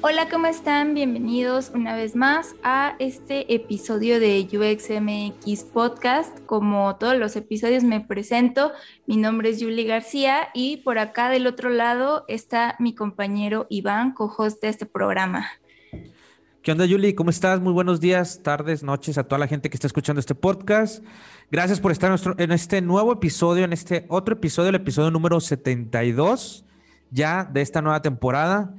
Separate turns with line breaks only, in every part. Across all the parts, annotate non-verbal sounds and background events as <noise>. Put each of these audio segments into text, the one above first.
Hola, ¿cómo están? Bienvenidos una vez más a este episodio de UXMX Podcast. Como todos los episodios me presento, mi nombre es Julie García y por acá del otro lado está mi compañero Iván, co-host de este programa.
¿Qué onda, Julie? ¿Cómo estás? Muy buenos días, tardes, noches a toda la gente que está escuchando este podcast. Gracias por estar en, este nuevo episodio, en este otro episodio, el episodio número 72 ya de esta nueva temporada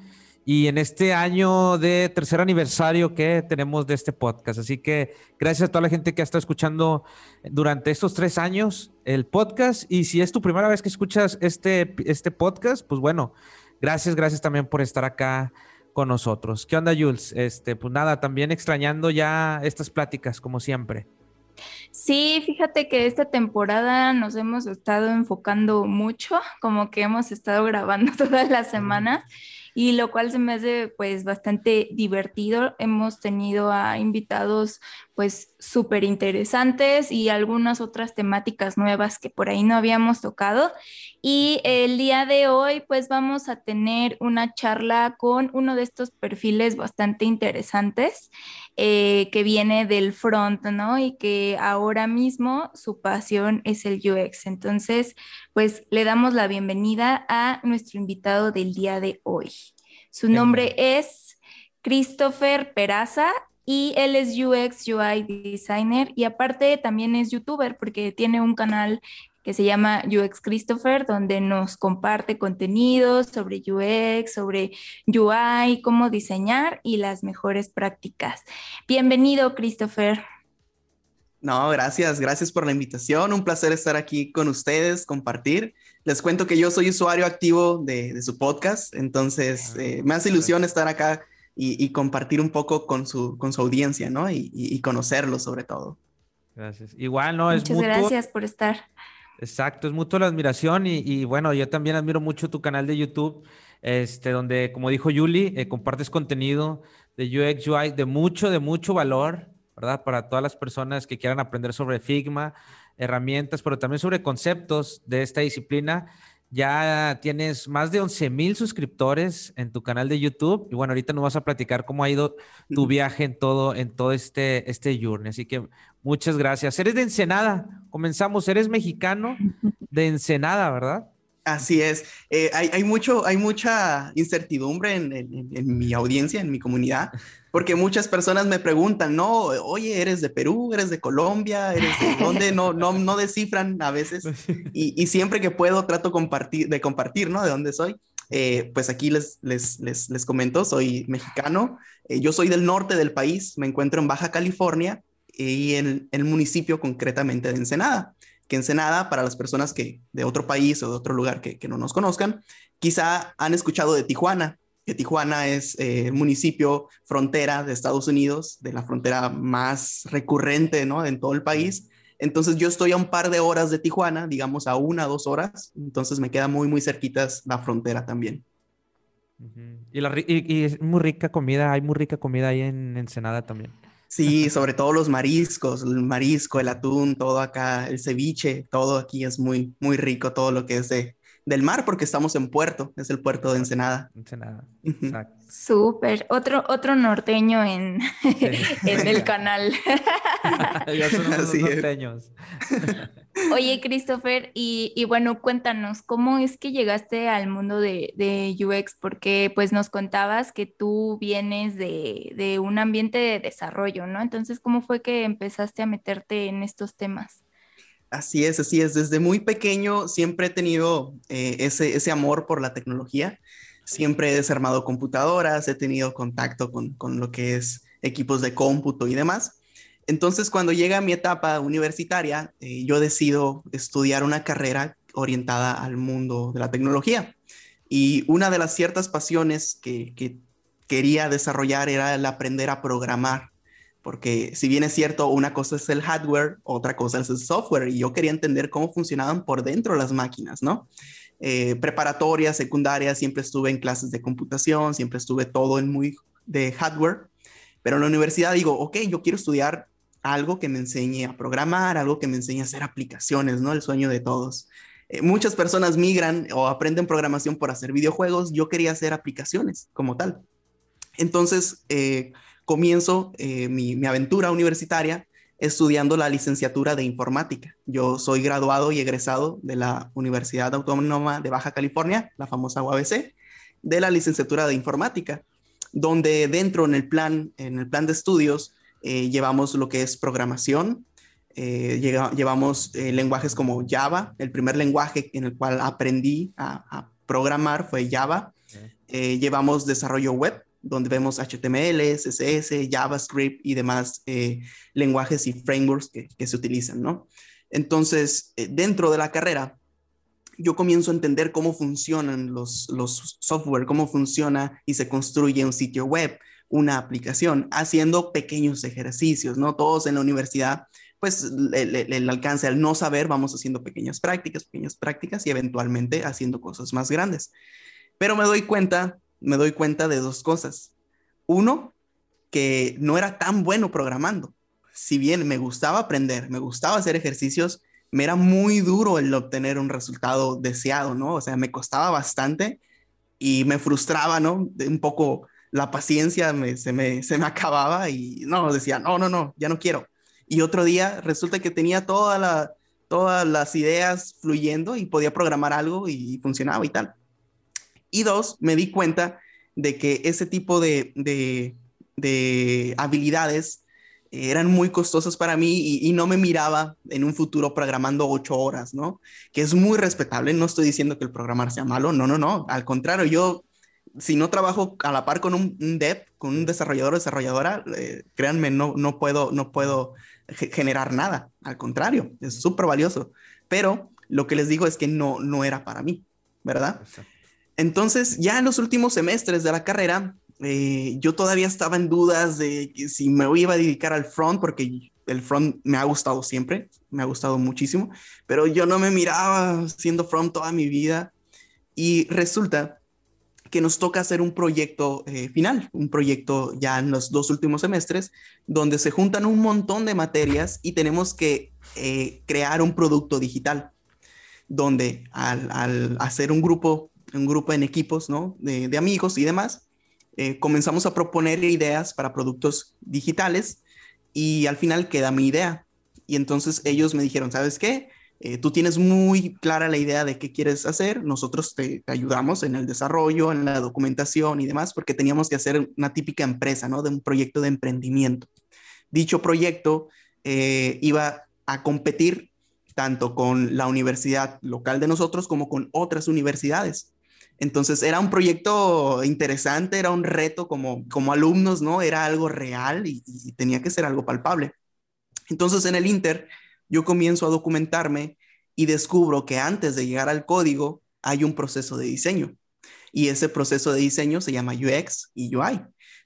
y en este año de tercer aniversario que tenemos de este podcast. Así que gracias a toda la gente que ha estado escuchando durante estos tres años el podcast. Y si es tu primera vez que escuchas este, este podcast, pues bueno, gracias, gracias también por estar acá con nosotros. ¿Qué onda, Jules? Este, pues nada, también extrañando ya estas pláticas, como siempre.
Sí, fíjate que esta temporada nos hemos estado enfocando mucho, como que hemos estado grabando <laughs> toda la semana y lo cual se me hace pues bastante divertido. Hemos tenido a invitados pues súper interesantes y algunas otras temáticas nuevas que por ahí no habíamos tocado. Y el día de hoy pues vamos a tener una charla con uno de estos perfiles bastante interesantes eh, que viene del front, ¿no? Y que ahora mismo su pasión es el UX. Entonces pues le damos la bienvenida a nuestro invitado del día de hoy. Su nombre es Christopher Peraza y él es UX UI designer y aparte también es youtuber porque tiene un canal que se llama UX Christopher, donde nos comparte contenidos sobre UX, sobre UI, cómo diseñar y las mejores prácticas. Bienvenido, Christopher.
No, gracias, gracias por la invitación. Un placer estar aquí con ustedes, compartir. Les cuento que yo soy usuario activo de, su podcast, entonces eh, me hace ilusión estar acá y, compartir un poco con su, con su audiencia, ¿no? Y, y conocerlo sobre todo.
Gracias. Igual, ¿no? Es
Muchas gracias por estar.
Exacto, es mucho la admiración y, bueno, yo también admiro mucho tu canal de YouTube, este, donde, como dijo Yuli, eh, compartes contenido de UX, UI de mucho, de mucho valor ¿verdad? Para todas las personas que quieran aprender sobre Figma, herramientas, pero también sobre conceptos de esta disciplina. Ya tienes más de 11 mil suscriptores en tu canal de YouTube y bueno, ahorita nos vas a platicar cómo ha ido tu viaje en todo, en todo este, este journey. Así que muchas gracias. Eres de Ensenada, comenzamos, eres mexicano de Ensenada, ¿verdad?
Así es. Eh, hay, mucho, hay mucha incertidumbre en, mi audiencia, en mi comunidad, porque muchas personas me preguntan, no, oye, eres de Perú, eres de Colombia, eres de <laughs> dónde, no, no, no descifran a veces. Y, siempre que puedo trato compartir, de compartir, ¿no? De dónde soy. Eh, pues aquí les, les, les, comento, soy mexicano, eh, yo soy del norte del país, me encuentro en Baja California y en el municipio concretamente de Ensenada que Ensenada, para las personas que de otro país o de otro lugar que, no nos conozcan, quizá han escuchado de Tijuana, que Tijuana es el eh, municipio frontera de Estados Unidos, de la frontera más recurrente ¿no? en todo el país. Entonces yo estoy a un par de horas de Tijuana, digamos a una, dos horas, entonces me queda muy, muy cerquitas la frontera también.
y, y, es muy rica comida, hay muy rica comida ahí en Ensenada también.
Sí, sobre todo los mariscos, el marisco, el atún, todo acá, el ceviche, todo aquí es muy, muy rico, todo lo que es de, del mar, porque estamos en puerto, es el puerto de Ensenada.
Ensenada,
exacto. Súper, otro, otro norteño en, <laughs> en el canal. <laughs>
ya son unos norteños. <laughs>
Oye, Christopher, y, bueno, cuéntanos, ¿cómo es que llegaste al mundo de, de UX? Porque pues nos contabas que tú vienes de, de, un ambiente de desarrollo, ¿no? Entonces, ¿cómo fue que empezaste a meterte en estos temas?
Así es, así es. Desde muy pequeño siempre he tenido eh, ese, ese amor por la tecnología. Siempre he desarmado computadoras, he tenido contacto con, con lo que es equipos de cómputo y demás. Entonces, cuando llega mi etapa universitaria, eh, yo decido estudiar una carrera orientada al mundo de la tecnología. Y una de las ciertas pasiones que, quería desarrollar era el aprender a programar. Porque si bien es cierto, una cosa es el hardware, otra cosa es el software. Y yo quería entender cómo funcionaban por dentro las máquinas, ¿no? Eh, preparatoria, secundaria, siempre estuve en clases de computación, siempre estuve todo en muy de hardware. Pero en la universidad digo, ok, yo quiero estudiar algo que me enseñe a programar, algo que me enseñe a hacer aplicaciones, ¿no? El sueño de todos. Eh, muchas personas migran o aprenden programación por hacer videojuegos. Yo quería hacer aplicaciones como tal. Entonces, eh, comienzo eh, mi, mi, aventura universitaria estudiando la licenciatura de informática. Yo soy graduado y egresado de la Universidad Autónoma de Baja California, la famosa UABC, de la licenciatura de informática, donde dentro en el plan, en el plan de estudios eh, llevamos lo que es programación, eh, llevamos lenguajes como Java, el primer lenguaje en el cual aprendí a, a programar fue Java. llevamos desarrollo web, donde vemos HTML, CSS, JavaScript y demás eh, lenguajes y frameworks que, se utilizan, ¿no? Entonces, eh, dentro de la carrera, yo comienzo a entender cómo funcionan los, los software, cómo funciona y se construye un sitio web, una aplicación, haciendo pequeños ejercicios, ¿no? Todos en la universidad, pues el alcance al no saber, vamos haciendo pequeñas prácticas, pequeñas prácticas y eventualmente haciendo cosas más grandes. Pero me doy cuenta me doy cuenta de dos cosas. Uno, que no era tan bueno programando. Si bien me gustaba aprender, me gustaba hacer ejercicios, me era muy duro el obtener un resultado deseado, ¿no? O sea, me costaba bastante y me frustraba, ¿no? un poco la paciencia se, me, se me acababa y no, decía, no, no, no, ya no quiero. Y otro día resulta que tenía toda la, todas las ideas fluyendo y podía programar algo y funcionaba y tal. Y dos, me di cuenta de que ese tipo de, de, habilidades eran muy costosas para mí y, no me miraba en un futuro programando ocho horas, ¿no? Que es muy respetable, no estoy diciendo que el programar sea malo, no, no, no, al contrario, yo si no trabajo a la par con un, dev, con un desarrollador o desarrolladora, eh, créanme, no, no puedo, no puedo generar nada, al contrario, es súper valioso, pero lo que les digo es que no, no era para mí, ¿verdad? Entonces, ya en los últimos semestres de la carrera, eh, yo todavía estaba en dudas de si me iba a dedicar al front, porque el front me ha gustado siempre, me ha gustado muchísimo, pero yo no me miraba siendo front toda mi vida. Y resulta que nos toca hacer un proyecto eh, final, un proyecto ya en los dos últimos semestres, donde se juntan un montón de materias y tenemos que eh, crear un producto digital, donde al, al hacer un grupo un grupo en equipos, ¿no? De, amigos y demás, eh, comenzamos a proponer ideas para productos digitales y al final queda mi idea. Y entonces ellos me dijeron, ¿sabes qué? Eh, tú tienes muy clara la idea de qué quieres hacer, nosotros te, ayudamos en el desarrollo, en la documentación y demás, porque teníamos que hacer una típica empresa, ¿no? De un proyecto de emprendimiento. Dicho proyecto eh, iba a competir tanto con la universidad local de nosotros como con otras universidades. Entonces era un proyecto interesante, era un reto como, como alumnos, ¿no? Era algo real y, tenía que ser algo palpable. Entonces en el Inter yo comienzo a documentarme y descubro que antes de llegar al código hay un proceso de diseño. Y ese proceso de diseño se llama UX y UI,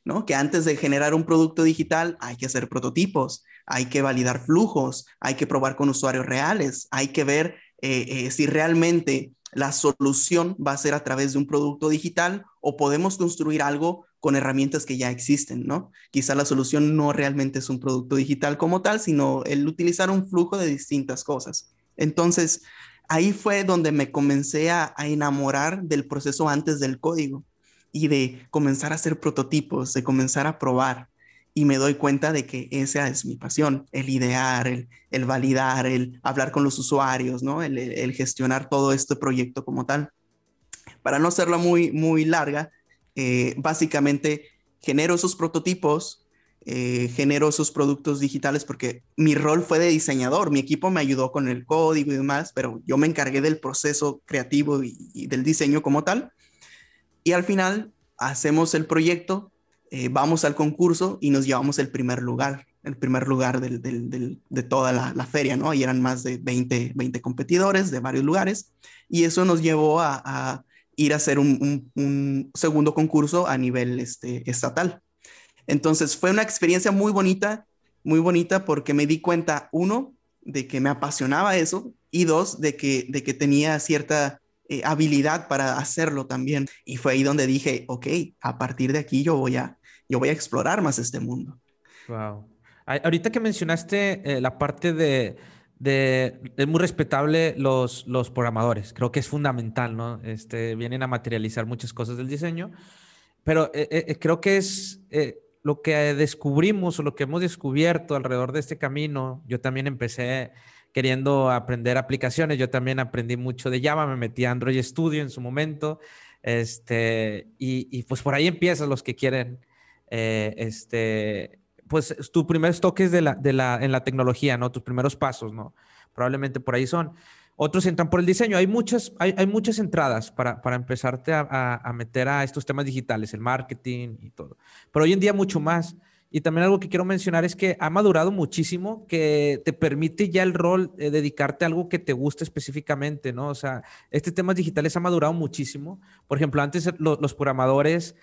¿no? Que antes de generar un producto digital hay que hacer prototipos, hay que validar flujos, hay que probar con usuarios reales, hay que ver eh, eh, si realmente la solución va a ser a través de un producto digital o podemos construir algo con herramientas que ya existen, ¿no? Quizá la solución no realmente es un producto digital como tal, sino el utilizar un flujo de distintas cosas. Entonces, ahí fue donde me comencé a, enamorar del proceso antes del código y de comenzar a hacer prototipos, de comenzar a probar y me doy cuenta de que esa es mi pasión, el idear, el, validar, el hablar con los usuarios, ¿no? El, gestionar todo este proyecto como tal. Para no hacerla muy, muy larga, eh, básicamente genero esos prototipos, eh, genero esos productos digitales porque mi rol fue de diseñador, mi equipo me ayudó con el código y demás, pero yo me encargué del proceso creativo y del diseño como tal. Y al final hacemos el proyecto, eh, vamos al concurso y nos llevamos el primer lugar, el primer lugar de toda la, feria, ¿no? Y eran más de 20, 20 competidores de varios lugares y eso nos llevó a, ir a hacer un, segundo concurso a nivel este, estatal. Entonces fue una experiencia muy bonita, muy bonita porque me di cuenta, uno, de que me apasionaba eso y dos, de que, de que tenía cierta eh, habilidad para hacerlo también. Y fue ahí donde dije, ok, a partir de aquí yo voy a, yo voy a explorar más este mundo.
Wow. Ahorita que mencionaste eh, la parte de, de, es muy respetable los, los programadores, creo que es fundamental, ¿no? Este, vienen a materializar muchas cosas del diseño. pero creo que es lo que descubrimos o lo que hemos descubierto alrededor de este camino. Yo también empecé queriendo aprender aplicaciones. Yo también aprendí mucho de Java, me metí a Android Studio en su momento. Este, y, pues por ahí empiezas los que quieren, eh, este, pues tus primeros toques de la, de la, en la tecnología, ¿no? Tus primeros pasos, ¿no? Probablemente por ahí son. Otros entran por el diseño. Hay muchas, hay, hay muchas entradas para, para empezarte a, a, meter a estos temas digitales, el marketing y todo. Pero hoy en día mucho más. Y también algo que quiero mencionar es que ha madurado muchísimo, que te permite ya el rol de dedicarte a algo que te guste específicamente, ¿no? O sea, este tema digitales ha madurado muchísimo. Por ejemplo, antes los programadores,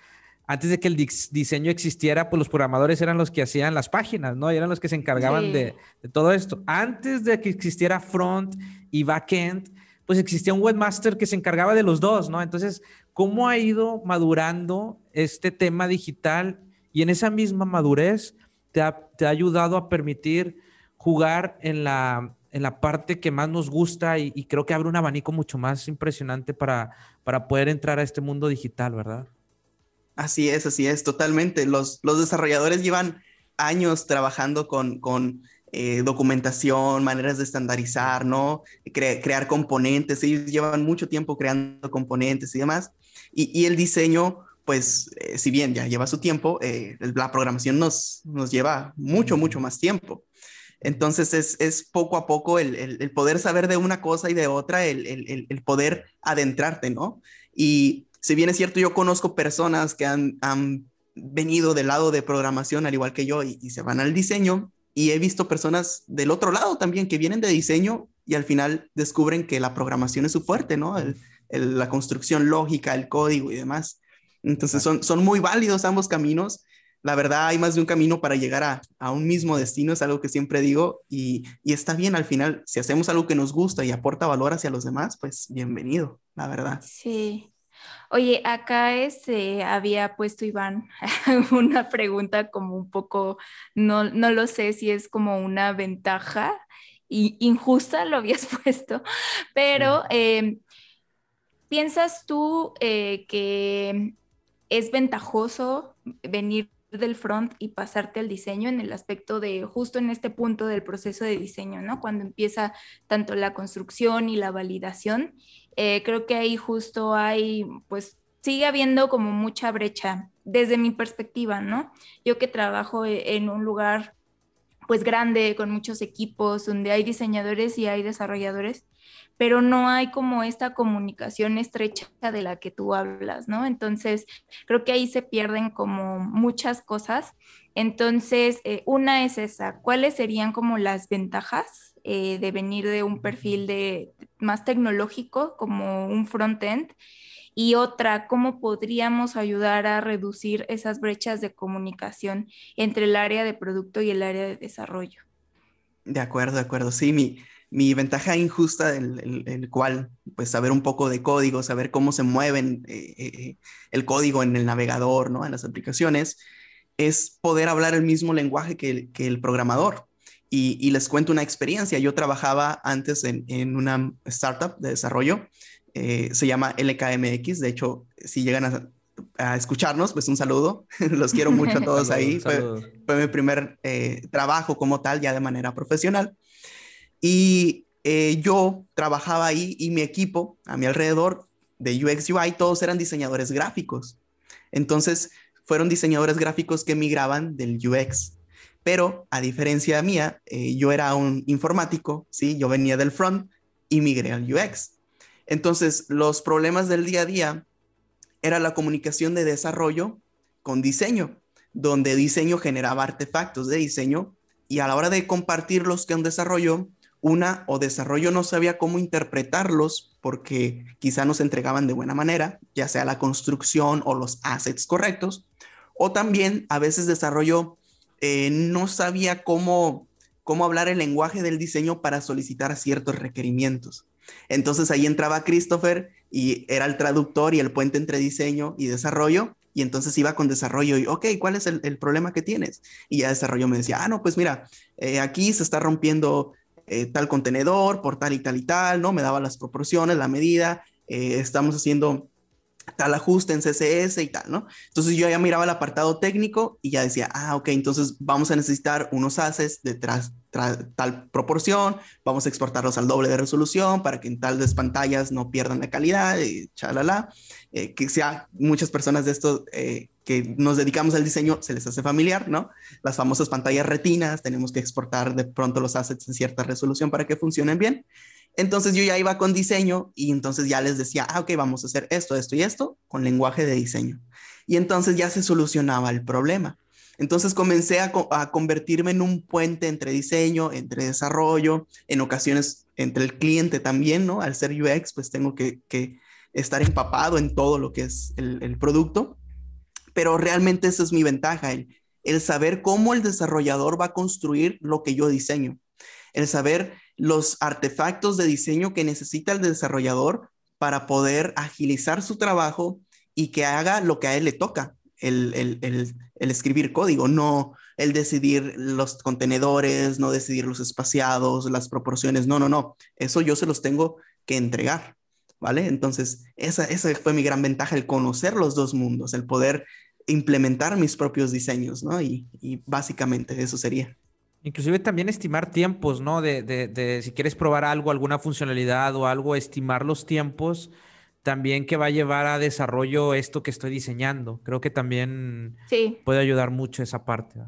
antes de que el diseño existiera, pues los programadores eran los que hacían las páginas, ¿no? Y eran los que se encargaban de, de, todo esto. Antes de que existiera front y backend, pues existía un webmaster que se encargaba de los dos, ¿no? Entonces, ¿cómo ha ido madurando este tema digital? Y en esa misma madurez te ha, ayudado a permitir jugar en la, en la parte que más nos gusta y, creo que abre un abanico mucho más impresionante para, para poder entrar a este mundo digital, ¿verdad?
Así es, así es, totalmente. Los, los desarrolladores llevan años trabajando con, con eh, documentación, maneras de estandarizar, ¿no? crear componentes, ellos llevan mucho tiempo creando componentes y demás. Y, y el diseño pues eh, si bien ya lleva su tiempo, eh, la programación nos, nos lleva mucho, mucho más tiempo. Entonces es, es poco a poco el, el, poder saber de una cosa y de otra, el, el, poder adentrarte, ¿no? Y si bien es cierto, yo conozco personas que han, han venido del lado de programación, al igual que yo, y, se van al diseño, y he visto personas del otro lado también que vienen de diseño y al final descubren que la programación es su fuerte, ¿no? la construcción lógica, el código y demás. Entonces son, son muy válidos ambos caminos. La verdad, hay más de un camino para llegar a, a un mismo destino, es algo que siempre digo, y, y, está bien al final, si hacemos algo que nos gusta y aporta valor hacia los demás, pues bienvenido, la verdad.
Sí. Oye, acá este, había puesto Iván <laughs> una pregunta como un poco, no, no lo sé si es como una ventaja y injusta, lo habías <laughs> puesto, pero eh, ¿piensas tú eh, que es ventajoso venir del front y pasarte al diseño en el aspecto de justo en este punto del proceso de diseño, ¿no? Cuando empieza tanto la construcción y la validación, eh, creo que ahí justo hay, pues sigue habiendo como mucha brecha desde mi perspectiva, ¿no? Yo que trabajo e-, en un lugar pues grande, con muchos equipos, donde hay diseñadores y hay desarrolladores, pero no hay como esta comunicación estrecha de la que tú hablas, ¿no? Entonces, creo que ahí se pierden como muchas cosas. Entonces, eh, una es esa, ¿cuáles serían como las ventajas eh, de venir de un perfil de, más tecnológico como un front-end? Y otra, ¿cómo podríamos ayudar a reducir esas brechas de comunicación entre el área de producto y el área de desarrollo?
De acuerdo, de acuerdo. Sí, mi, mi ventaja injusta, el, el, cual, pues saber un poco de código, saber cómo se mueven eh, eh, el código en el navegador, ¿no? En las aplicaciones, es poder hablar el mismo lenguaje que el, que el programador. Y, y, les cuento una experiencia. Yo trabajaba antes en, en una startup de desarrollo, se llama LKMX. De hecho, si llegan a, a escucharnos, pues un saludo. <laughs> Los quiero mucho a <laughs> todos ahí. Fue, fue, mi primer trabajo como tal, ya de manera profesional. Y eh, yo trabajaba ahí y mi equipo a mi alrededor de UX UI, todos eran diseñadores gráficos. Entonces, fueron diseñadores gráficos que migraban del UX. Pero a diferencia mía, eh, yo era un informático, ¿sí? Yo venía del front y migré al UX. Entonces, los problemas del día a día era la comunicación de desarrollo con diseño, donde diseño generaba artefactos de diseño y a la hora de compartirlos con desarrollo, una o desarrollo no sabía cómo interpretarlos porque quizá no se entregaban de buena manera, ya sea la construcción o los assets correctos, o también a veces desarrollo eh, no sabía cómo, cómo hablar el lenguaje del diseño para solicitar ciertos requerimientos. Entonces ahí entraba Christopher y era el traductor y el puente entre diseño y desarrollo. Y entonces iba con desarrollo y, ok, ¿cuál es el, problema que tienes? Y ya desarrollo me decía, ah, no, pues mira, eh, aquí se está rompiendo eh, tal contenedor por tal y tal y tal, ¿no? Me daba las proporciones, la medida, estamos haciendo tal ajuste en CSS y tal, ¿no? Entonces yo ya miraba el apartado técnico y ya decía, ah, ok, entonces vamos a necesitar unos assets de tal proporción, vamos a exportarlos al doble de resolución para que en tal pantallas no pierdan la calidad y chalala. Eh, que sea muchas personas de esto eh, que nos dedicamos al diseño se les hace familiar, ¿no? Las famosas pantallas retinas, tenemos que exportar de pronto los assets en cierta resolución para que funcionen bien. Entonces yo ya iba con diseño y entonces ya les decía, ah, ok, vamos a hacer esto, esto y esto con lenguaje de diseño. Y entonces ya se solucionaba el problema. Entonces comencé a, convertirme en un puente entre diseño, entre desarrollo, en ocasiones entre el cliente también, ¿no? Al ser UX, pues tengo que, estar empapado en todo lo que es el, producto. Pero realmente esa es mi ventaja, el saber cómo el desarrollador va a construir lo que yo diseño el saber los artefactos de diseño que necesita el desarrollador para poder agilizar su trabajo y que haga lo que a él le toca, el, escribir código, no el decidir los contenedores, no decidir los espaciados, las proporciones, no, no, no, eso yo se los tengo que entregar, ¿vale? Entonces, esa, esa fue mi gran ventaja, el conocer los dos mundos, el poder implementar mis propios diseños, ¿no? Y, y básicamente eso sería.
Inclusive también estimar tiempos, ¿no? De, de, de, si quieres probar algo, alguna funcionalidad o algo, estimar los tiempos también que va a llevar a desarrollo esto que estoy diseñando. Creo que también puede ayudar mucho esa parte.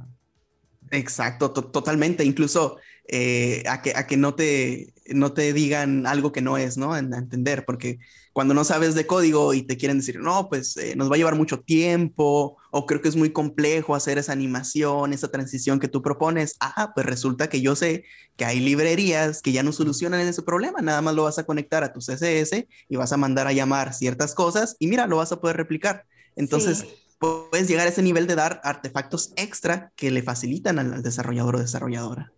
Exacto, totalmente. Incluso eh, a, que, a que no te, no te digan algo que no es, ¿no? A entender, porque cuando no sabes de código y te quieren decir, no, pues eh, nos va a llevar mucho tiempo o creo que es muy complejo hacer esa animación, esa transición que tú propones, ah, pues resulta que yo sé que hay librerías que ya no solucionan ese problema, nada más lo vas a conectar a tu CSS y vas a mandar a llamar ciertas cosas y mira, lo vas a poder replicar. Entonces, puedes llegar a ese nivel de dar artefactos extra que le facilitan al desarrollador o desarrolladora.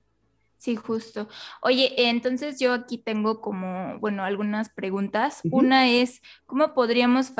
Sí, justo. Oye, entonces yo aquí tengo como, bueno, algunas preguntas. Una es, ¿cómo podríamos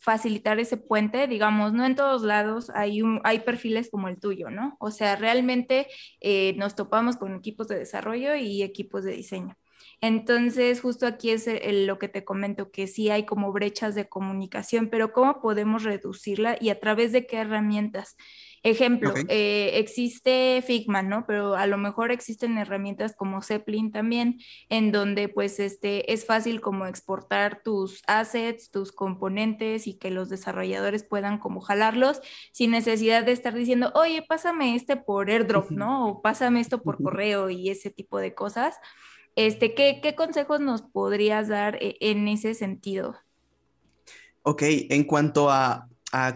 facilitar ese puente? Digamos, no en todos lados hay, un, hay perfiles como el tuyo, ¿no? O sea, realmente eh, nos topamos con equipos de desarrollo y equipos de diseño. Entonces, justo aquí es lo que te comento, que sí hay como brechas de comunicación, pero ¿cómo podemos reducirla y a través de qué herramientas? Ejemplo, eh, existe Figma, ¿no? Pero a lo mejor existen herramientas como Zeppelin también, en donde pues este, es fácil como exportar tus assets, tus componentes y que los desarrolladores puedan como jalarlos sin necesidad de estar diciendo, oye, pásame este por airdrop, ¿no? O pásame esto por correo y ese tipo de cosas. Este, ¿qué, qué consejos nos podrías dar eh, en ese sentido?
Ok, en cuanto a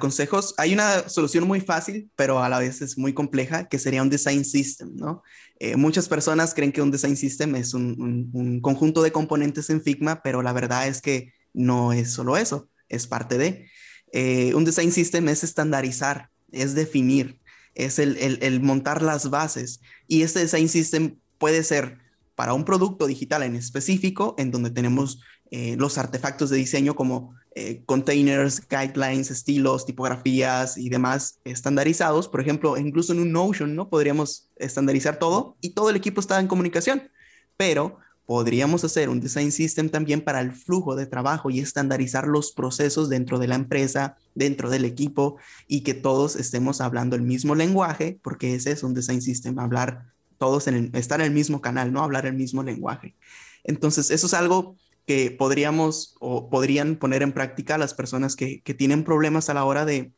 consejos, hay una solución muy fácil, pero a la vez es muy compleja, que sería un design system, ¿no? Eh, muchas personas creen que un design system es un, conjunto de componentes en Figma, pero la verdad es que no es solo eso, es parte de. Eh, un design system es estandarizar, es definir, es el, el montar las bases. Y este design system puede ser para un producto digital en específico, en donde tenemos eh, los artefactos de diseño como eh, containers, guidelines, estilos, tipografías y demás estandarizados. Por ejemplo, incluso en un Notion, ¿no? Podríamos estandarizar todo y todo el equipo está en comunicación, pero podríamos hacer un design system también para el flujo de trabajo y estandarizar los procesos dentro de la empresa, dentro del equipo y que todos estemos hablando el mismo lenguaje, porque ese es un design system, hablar todos en estar en el mismo canal, no hablar el mismo lenguaje. Entonces, eso es algo que podríamos o podrían poner en práctica las personas que, tienen problemas a la hora de,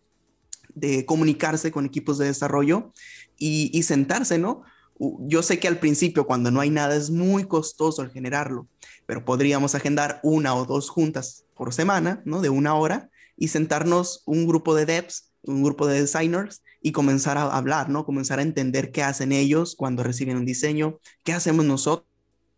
comunicarse con equipos de desarrollo y, sentarse, ¿no? Yo sé que al principio, cuando no hay nada, es muy costoso el generarlo, pero podríamos agendar una o dos juntas por semana, ¿no? De una hora y sentarnos un grupo de devs, un grupo de designers y comenzar a hablar, ¿no? Comenzar a entender qué hacen ellos cuando reciben un diseño, qué hacemos nosotros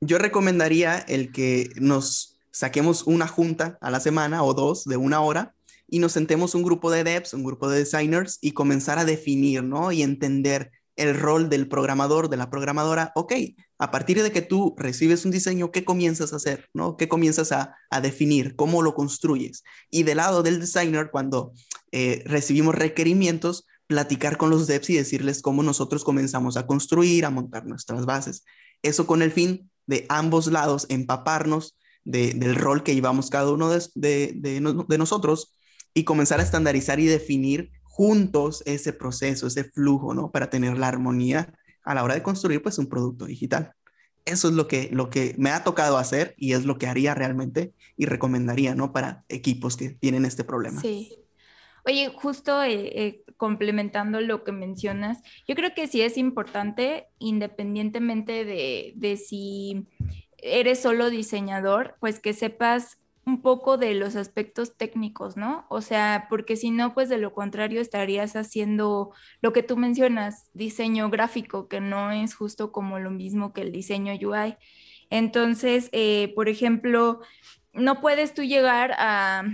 yo recomendaría el que nos saquemos una junta a la semana o dos de una hora y nos sentemos un grupo de devs, un grupo de designers y comenzar a definir, ¿no? Y entender el rol del programador, de la programadora. Ok, a partir de que tú recibes un diseño, ¿qué comienzas a hacer? ¿No? ¿Qué comienzas a, definir? ¿Cómo lo construyes? Y del lado del designer, cuando eh, recibimos requerimientos, platicar con los devs y decirles cómo nosotros comenzamos a construir, a montar nuestras bases. Eso con el fin de ambos lados, empaparnos del rol que llevamos cada uno de, nosotros y comenzar a estandarizar y definir juntos ese proceso, ese flujo, ¿no? Para tener la armonía a la hora de construir pues un producto digital. Eso es lo que, lo que me ha tocado hacer y es lo que haría realmente y recomendaría, ¿no? Para equipos que tienen este problema.
Sí. Oye, justo eh, eh, complementando lo que mencionas, yo creo que sí es importante, independientemente de, de si eres solo diseñador, pues que sepas un poco de los aspectos técnicos, ¿no? O sea, porque si no, pues de lo contrario estarías haciendo lo que tú mencionas, diseño gráfico, que no es justo como lo mismo que el diseño UI. Entonces, eh, por ejemplo, no puedes tú llegar a,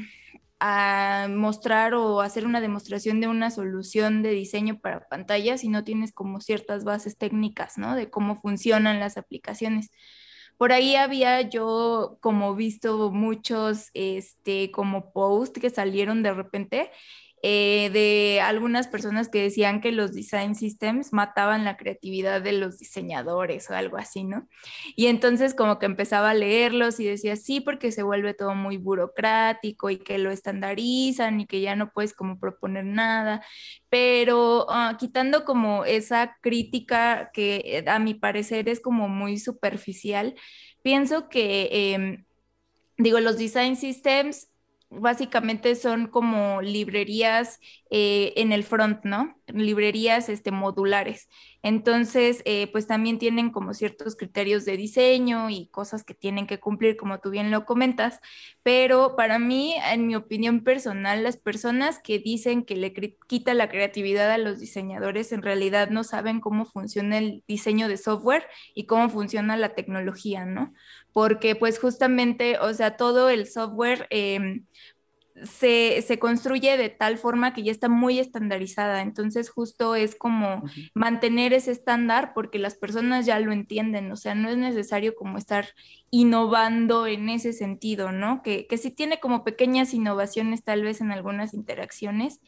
a mostrar o hacer una demostración de una solución de diseño para pantalla si no tienes como ciertas bases técnicas, ¿no? De cómo funcionan las aplicaciones. Por ahí había yo como visto muchos, este, como post que salieron de repente eh, de algunas personas que decían que los design systems mataban la creatividad de los diseñadores o algo así, ¿no? Y entonces como que empezaba a leerlos y decía, sí, porque se vuelve todo muy burocrático y que lo estandarizan y que ya no puedes como proponer nada, pero ah, quitando como esa crítica que a mi parecer es como muy superficial, pienso que... Em, digo, los design systems básicamente son como librerías eh, en el front, ¿no? Librerías este, modulares. Entonces, eh, pues también tienen como ciertos criterios de diseño y cosas que tienen que cumplir, como tú bien lo comentas, pero para mí, en mi opinión personal, las personas que dicen que le quita la creatividad a los diseñadores en realidad no saben cómo funciona el diseño de software y cómo funciona la tecnología, ¿no? Porque pues justamente, o sea, todo el software... Em, se, construye de tal forma que ya está muy estandarizada. Entonces, justo es como mantener ese estándar porque las personas ya lo entienden. O sea, no es necesario como estar innovando en ese sentido, ¿no? Que, que sí tiene como pequeñas innovaciones tal vez en algunas interacciones,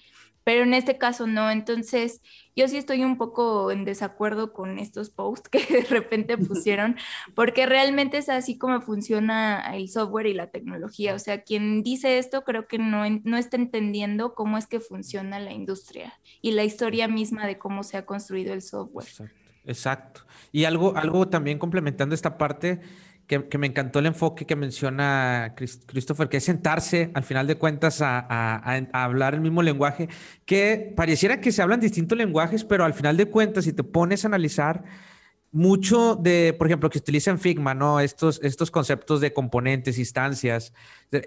pero en este caso no. Entonces, yo sí estoy un poco en desacuerdo con estos posts que <laughs> de repente pusieron, <laughs> porque realmente es así como funciona el software y la tecnología. O sea, quien dice esto creo que no, no está entendiendo cómo es que funciona la industria y la historia misma de cómo se ha construido el software.
Exacto. Exacto. Y algo, algo también complementando esta parte que, me encantó el enfoque que menciona Christopher, que es sentarse al final de cuentas a, hablar el mismo lenguaje, que pareciera que se hablan distintos lenguajes, pero al final de cuentas, si te pones a analizar mucho de, por ejemplo, que se utiliza en Figma, ¿no? Estos, estos conceptos de componentes, instancias,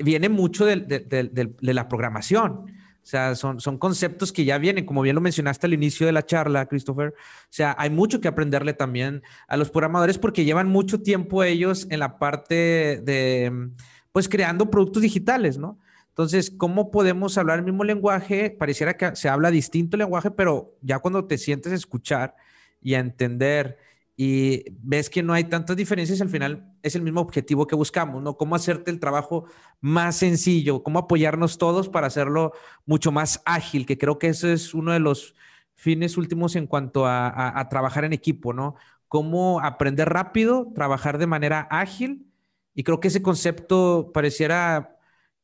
viene mucho de, de la programación. O sea, son, son conceptos que ya vienen, como bien lo mencionaste al inicio de la charla, Christopher. O sea, hay mucho que aprenderle también a los programadores porque llevan mucho tiempo ellos en la parte de, pues, creando productos digitales, ¿no? Entonces, ¿cómo podemos hablar el mismo lenguaje? Pareciera que se habla distinto lenguaje, pero ya cuando te sientes escuchar y a entender y ves que no hay tantas diferencias, al final es el mismo objetivo que buscamos, ¿no? Cómo hacerte el trabajo más sencillo, cómo apoyarnos todos para hacerlo mucho más ágil, que creo que ese es uno de los fines últimos en cuanto a, trabajar en equipo, ¿no? Cómo aprender rápido, trabajar de manera ágil, y creo que ese concepto pareciera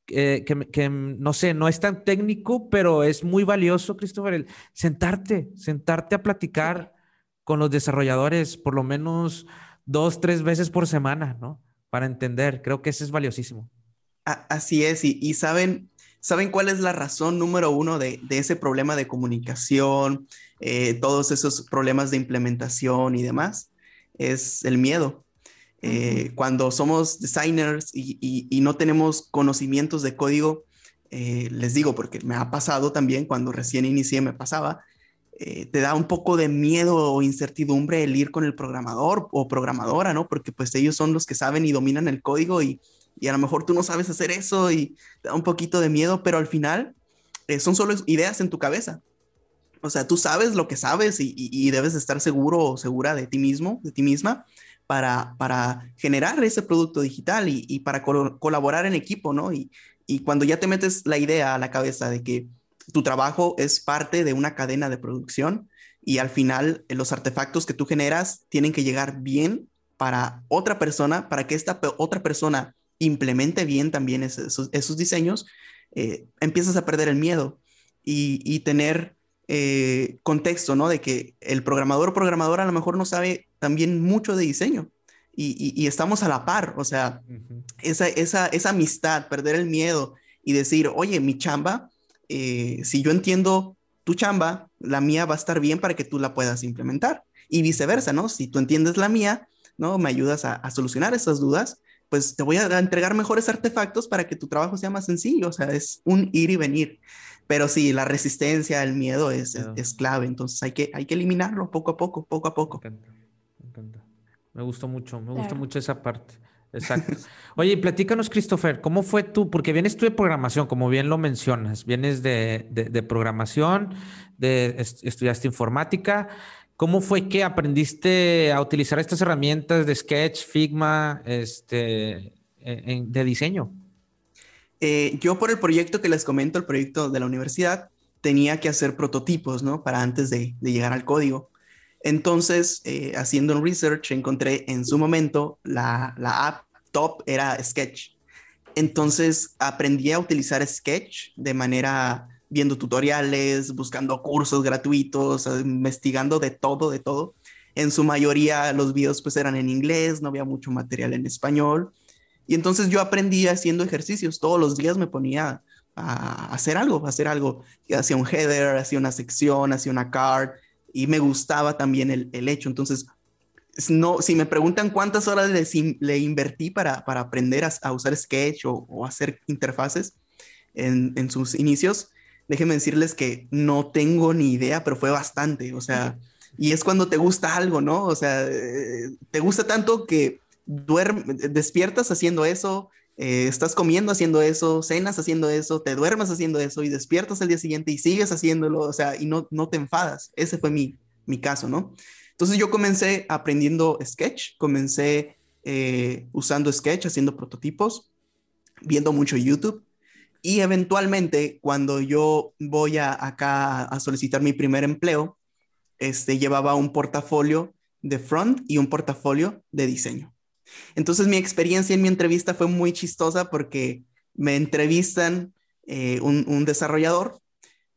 que, no sé, no es tan técnico, pero es muy valioso, Christopher, sentarte, sentarte a platicar con los desarrolladores por lo menos dos, tres veces por semana, ¿no? Para entender, creo que eso es valiosísimo.
Así es, y, saben, ¿saben cuál es la razón número uno de, ese problema de comunicación, eh, todos esos problemas de implementación y demás? Es el miedo. Eh, cuando somos designers y, no tenemos conocimientos de código, eh, les digo, porque me ha pasado también cuando recién inicié, me pasaba, eh, te da un poco de miedo o incertidumbre el ir con el programador o programadora, ¿no? Porque pues ellos son los que saben y dominan el código y, y a lo mejor tú no sabes hacer eso y te da un poquito de miedo, pero al final eh, son solo ideas en tu cabeza. O sea, tú sabes lo que sabes y, debes estar seguro o segura de ti mismo, de ti misma, para, para generar ese producto digital y, para colaborar en equipo, ¿no? Y cuando ya te metes la idea a la cabeza de que tu trabajo es parte de una cadena de producción y al final eh, los artefactos que tú generas tienen que llegar bien para otra persona, para que esta otra persona implemente bien también esos, diseños. eh, empiezas a perder el miedo y, tener eh, contexto, ¿no? De que el programador o programadora a lo mejor no sabe también mucho de diseño y, estamos a la par, o sea, esa, esa, esa amistad, perder el miedo y decir, oye, mi chamba, eh, si yo entiendo tu chamba, la mía va a estar bien para que tú la puedas implementar. Y viceversa, ¿no? Si tú entiendes la mía, ¿no? Me ayudas a, solucionar esas dudas, pues te voy a entregar mejores artefactos para que tu trabajo sea más sencillo. O sea, es un ir y venir. Pero sí, la resistencia, el miedo es, es, clave. Entonces hay que, hay que eliminarlo poco a poco, poco a poco.
Me encanta. Me, encanta. me gustó mucho, me gusta mucho esa parte. Exacto. Oye, platícanos, Christopher, ¿cómo fue tú? Porque vienes tú de programación, como bien lo mencionas, vienes de, de, programación, de, estudiaste informática. ¿Cómo fue que aprendiste a utilizar estas herramientas de Sketch, Figma, este, e, de diseño?
Eh, yo por el proyecto que les comento, el proyecto de la universidad, tenía que hacer prototipos, ¿no? Para antes de, de llegar al código. Entonces, eh, haciendo un research, encontré en su momento la, la app top era Sketch. Entonces, aprendí a utilizar Sketch de manera viendo tutoriales, buscando cursos gratuitos, eh, investigando de todo, de todo. En su mayoría los videos pues eran en inglés, no había mucho material en español. Y entonces yo aprendí haciendo ejercicios. Todos los días me ponía a hacer algo, a hacer algo. Hacía un header, hacía una sección, hacía una card y me gustaba también el, el hecho. Entonces, no, si me preguntan cuántas horas le, le invertí para, para aprender a, usar Sketch o, o hacer interfaces en, en, sus inicios, déjenme decirles que no tengo ni idea, pero fue bastante. O sea, y es cuando te gusta algo, ¿no? O sea, eh, te gusta tanto que duermes, despiertas haciendo eso, eh, estás comiendo haciendo eso, cenas haciendo eso, te duermes haciendo eso y despiertas el día siguiente y sigues haciéndolo, o sea, y no, no te enfadas. Ese fue mi, mi caso, ¿no? Entonces yo comencé aprendiendo Sketch, comencé eh, usando Sketch, haciendo prototipos, viendo mucho YouTube. Y eventualmente, cuando yo voy acá a solicitar mi primer empleo, este, llevaba un portafolio de front y un portafolio de diseño. Entonces mi experiencia en mi entrevista fue muy chistosa porque me entrevistan eh, un, desarrollador,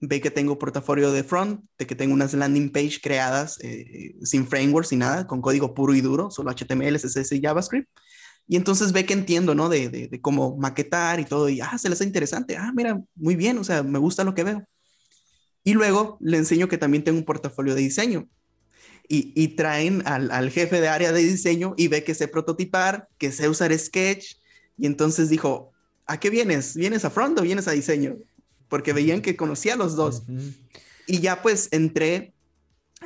ve que tengo portafolio de front, de que tengo unas landing page creadas eh, sin framework, sin nada, con código puro y duro, solo HTML, CSS y JavaScript. Y entonces ve que entiendo, ¿no? De, de, cómo maquetar y todo, y, ah, se les hace interesante, ah, mira, muy bien, o sea, me gusta lo que veo. Y luego le enseño que también tengo un portafolio de diseño y, traen al, jefe de área de diseño y ve que sé prototipar, que sé usar Sketch. Y entonces dijo, ¿a qué vienes? ¿Vienes a front o vienes a diseño? Porque veían que conocía a los dos. Y ya pues entré,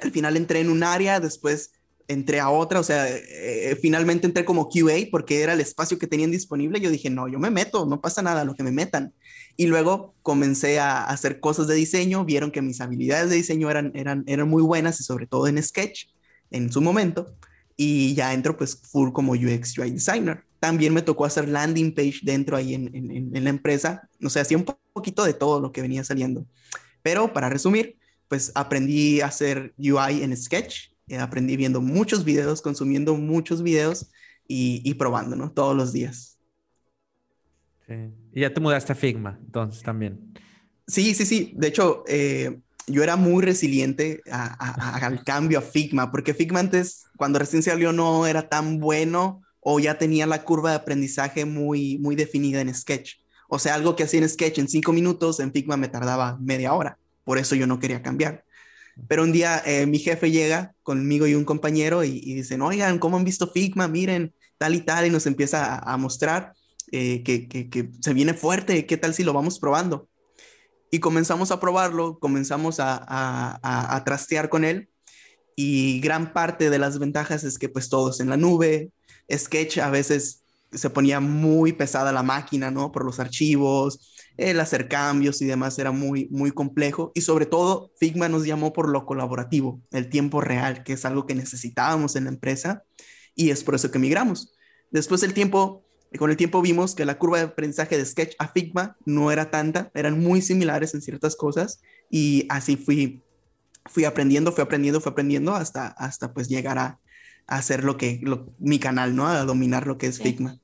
al final entré en un área, después entré a otra, o sea, eh, finalmente entré como QA porque era el espacio que tenían disponible. Yo dije, no, yo me meto, no pasa nada, lo que me metan. Y luego comencé a hacer cosas de diseño, vieron que mis habilidades de diseño eran, eran, eran muy buenas y sobre todo en Sketch en su momento. Y ya entro pues full como UX UI designer. También me tocó hacer landing page dentro ahí en, en, la empresa. O sea, hacía un poquito de todo lo que venía saliendo. Pero para resumir, pues aprendí a hacer UI en Sketch. Eh, aprendí viendo muchos videos, consumiendo muchos videos y, y probando, ¿no? Todos los días.
Y ya te mudaste a Figma, entonces también.
Sí, sí, sí. De hecho, eh, yo era muy resiliente al cambio a Figma, porque Figma antes, cuando recién salió, no era tan bueno o ya tenía la curva de aprendizaje muy, muy definida en Sketch. O sea, algo que hacía en Sketch en cinco minutos, en Figma me tardaba media hora. Por eso yo no quería cambiar. Pero un día eh, mi jefe llega conmigo y un compañero y, y, dicen, oigan, ¿cómo han visto Figma? Miren, tal y tal, y nos empieza a mostrar. Eh, que, se viene fuerte, ¿qué tal si lo vamos probando? Y comenzamos a probarlo, comenzamos a, trastear con él y gran parte de las ventajas es que pues todos en la nube, Sketch a veces se ponía muy pesada la máquina, ¿no? Por los archivos, el hacer cambios y demás era muy, muy complejo. Y sobre todo, Figma nos llamó por lo colaborativo, el tiempo real, que es algo que necesitábamos en la empresa y es por eso que migramos. Después el tiempo con el tiempo vimos que la curva de aprendizaje de Sketch a Figma no era tanta, eran muy similares en ciertas cosas y así fui, fui aprendiendo, fui aprendiendo, fui aprendiendo hasta, hasta pues llegar a, hacer lo que, mi canal, ¿no? A dominar lo que es Figma.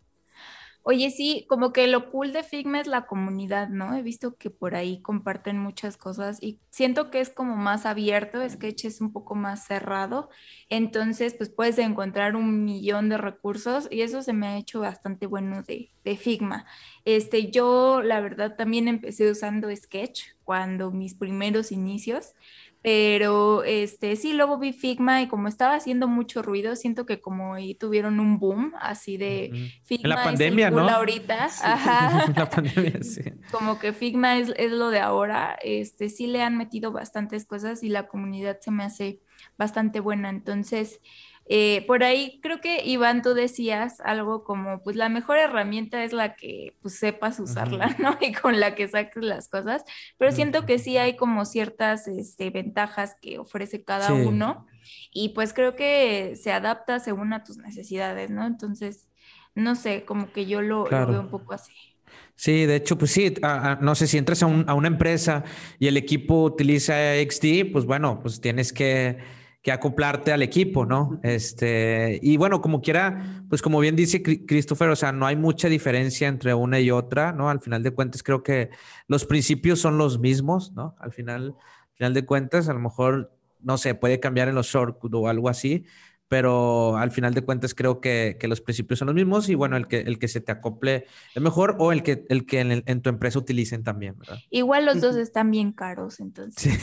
Oye, sí, como que lo cool de Figma es la comunidad, ¿no? He visto que por ahí comparten muchas cosas y siento que es como más abierto, Sketch es un poco más cerrado, entonces pues puedes encontrar un millón de recursos y eso se me ha hecho bastante bueno de, de Figma. Este, yo la verdad también empecé usando Sketch cuando mis primeros inicios, pero este, sí, luego vi Figma y como estaba haciendo mucho ruido, siento que como ahí tuvieron un boom así de
Figma. En la pandemia, ¿no?
ahorita. Ajá. <laughs> la pandemia, sí. Como que Figma es, es, lo de ahora. Este, sí le han metido bastantes cosas y la comunidad se me hace bastante buena. Entonces, eh, por ahí creo que Iván, tú decías algo como, pues la mejor herramienta es la que pues, sepas usarla, ¿no? <laughs> Y con la que saques las cosas, pero siento que sí hay como ciertas este, ventajas que ofrece cada uno y pues creo que se adapta según a tus necesidades, ¿no? Entonces, no sé, como que yo lo, veo un poco así.
Sí, de hecho, pues sí, no sé si entras a, a, una empresa y el equipo utiliza XD, pues bueno, pues tienes que que acoplarte al equipo, ¿no? Este, y bueno, como quiera, pues como bien dice Christopher, o sea, no hay mucha diferencia entre una y otra, ¿no? Al final de cuentas, creo que los principios son los mismos, ¿no? Al final, al final de cuentas, a lo mejor, no sé, puede cambiar en los shortcuts o algo así, pero al final de cuentas creo que, que, los principios son los mismos y bueno, el que, el que se te acople es mejor o el que, el que en, en tu empresa utilicen también, ¿verdad?
Igual los dos están bien caros, entonces. <laughs>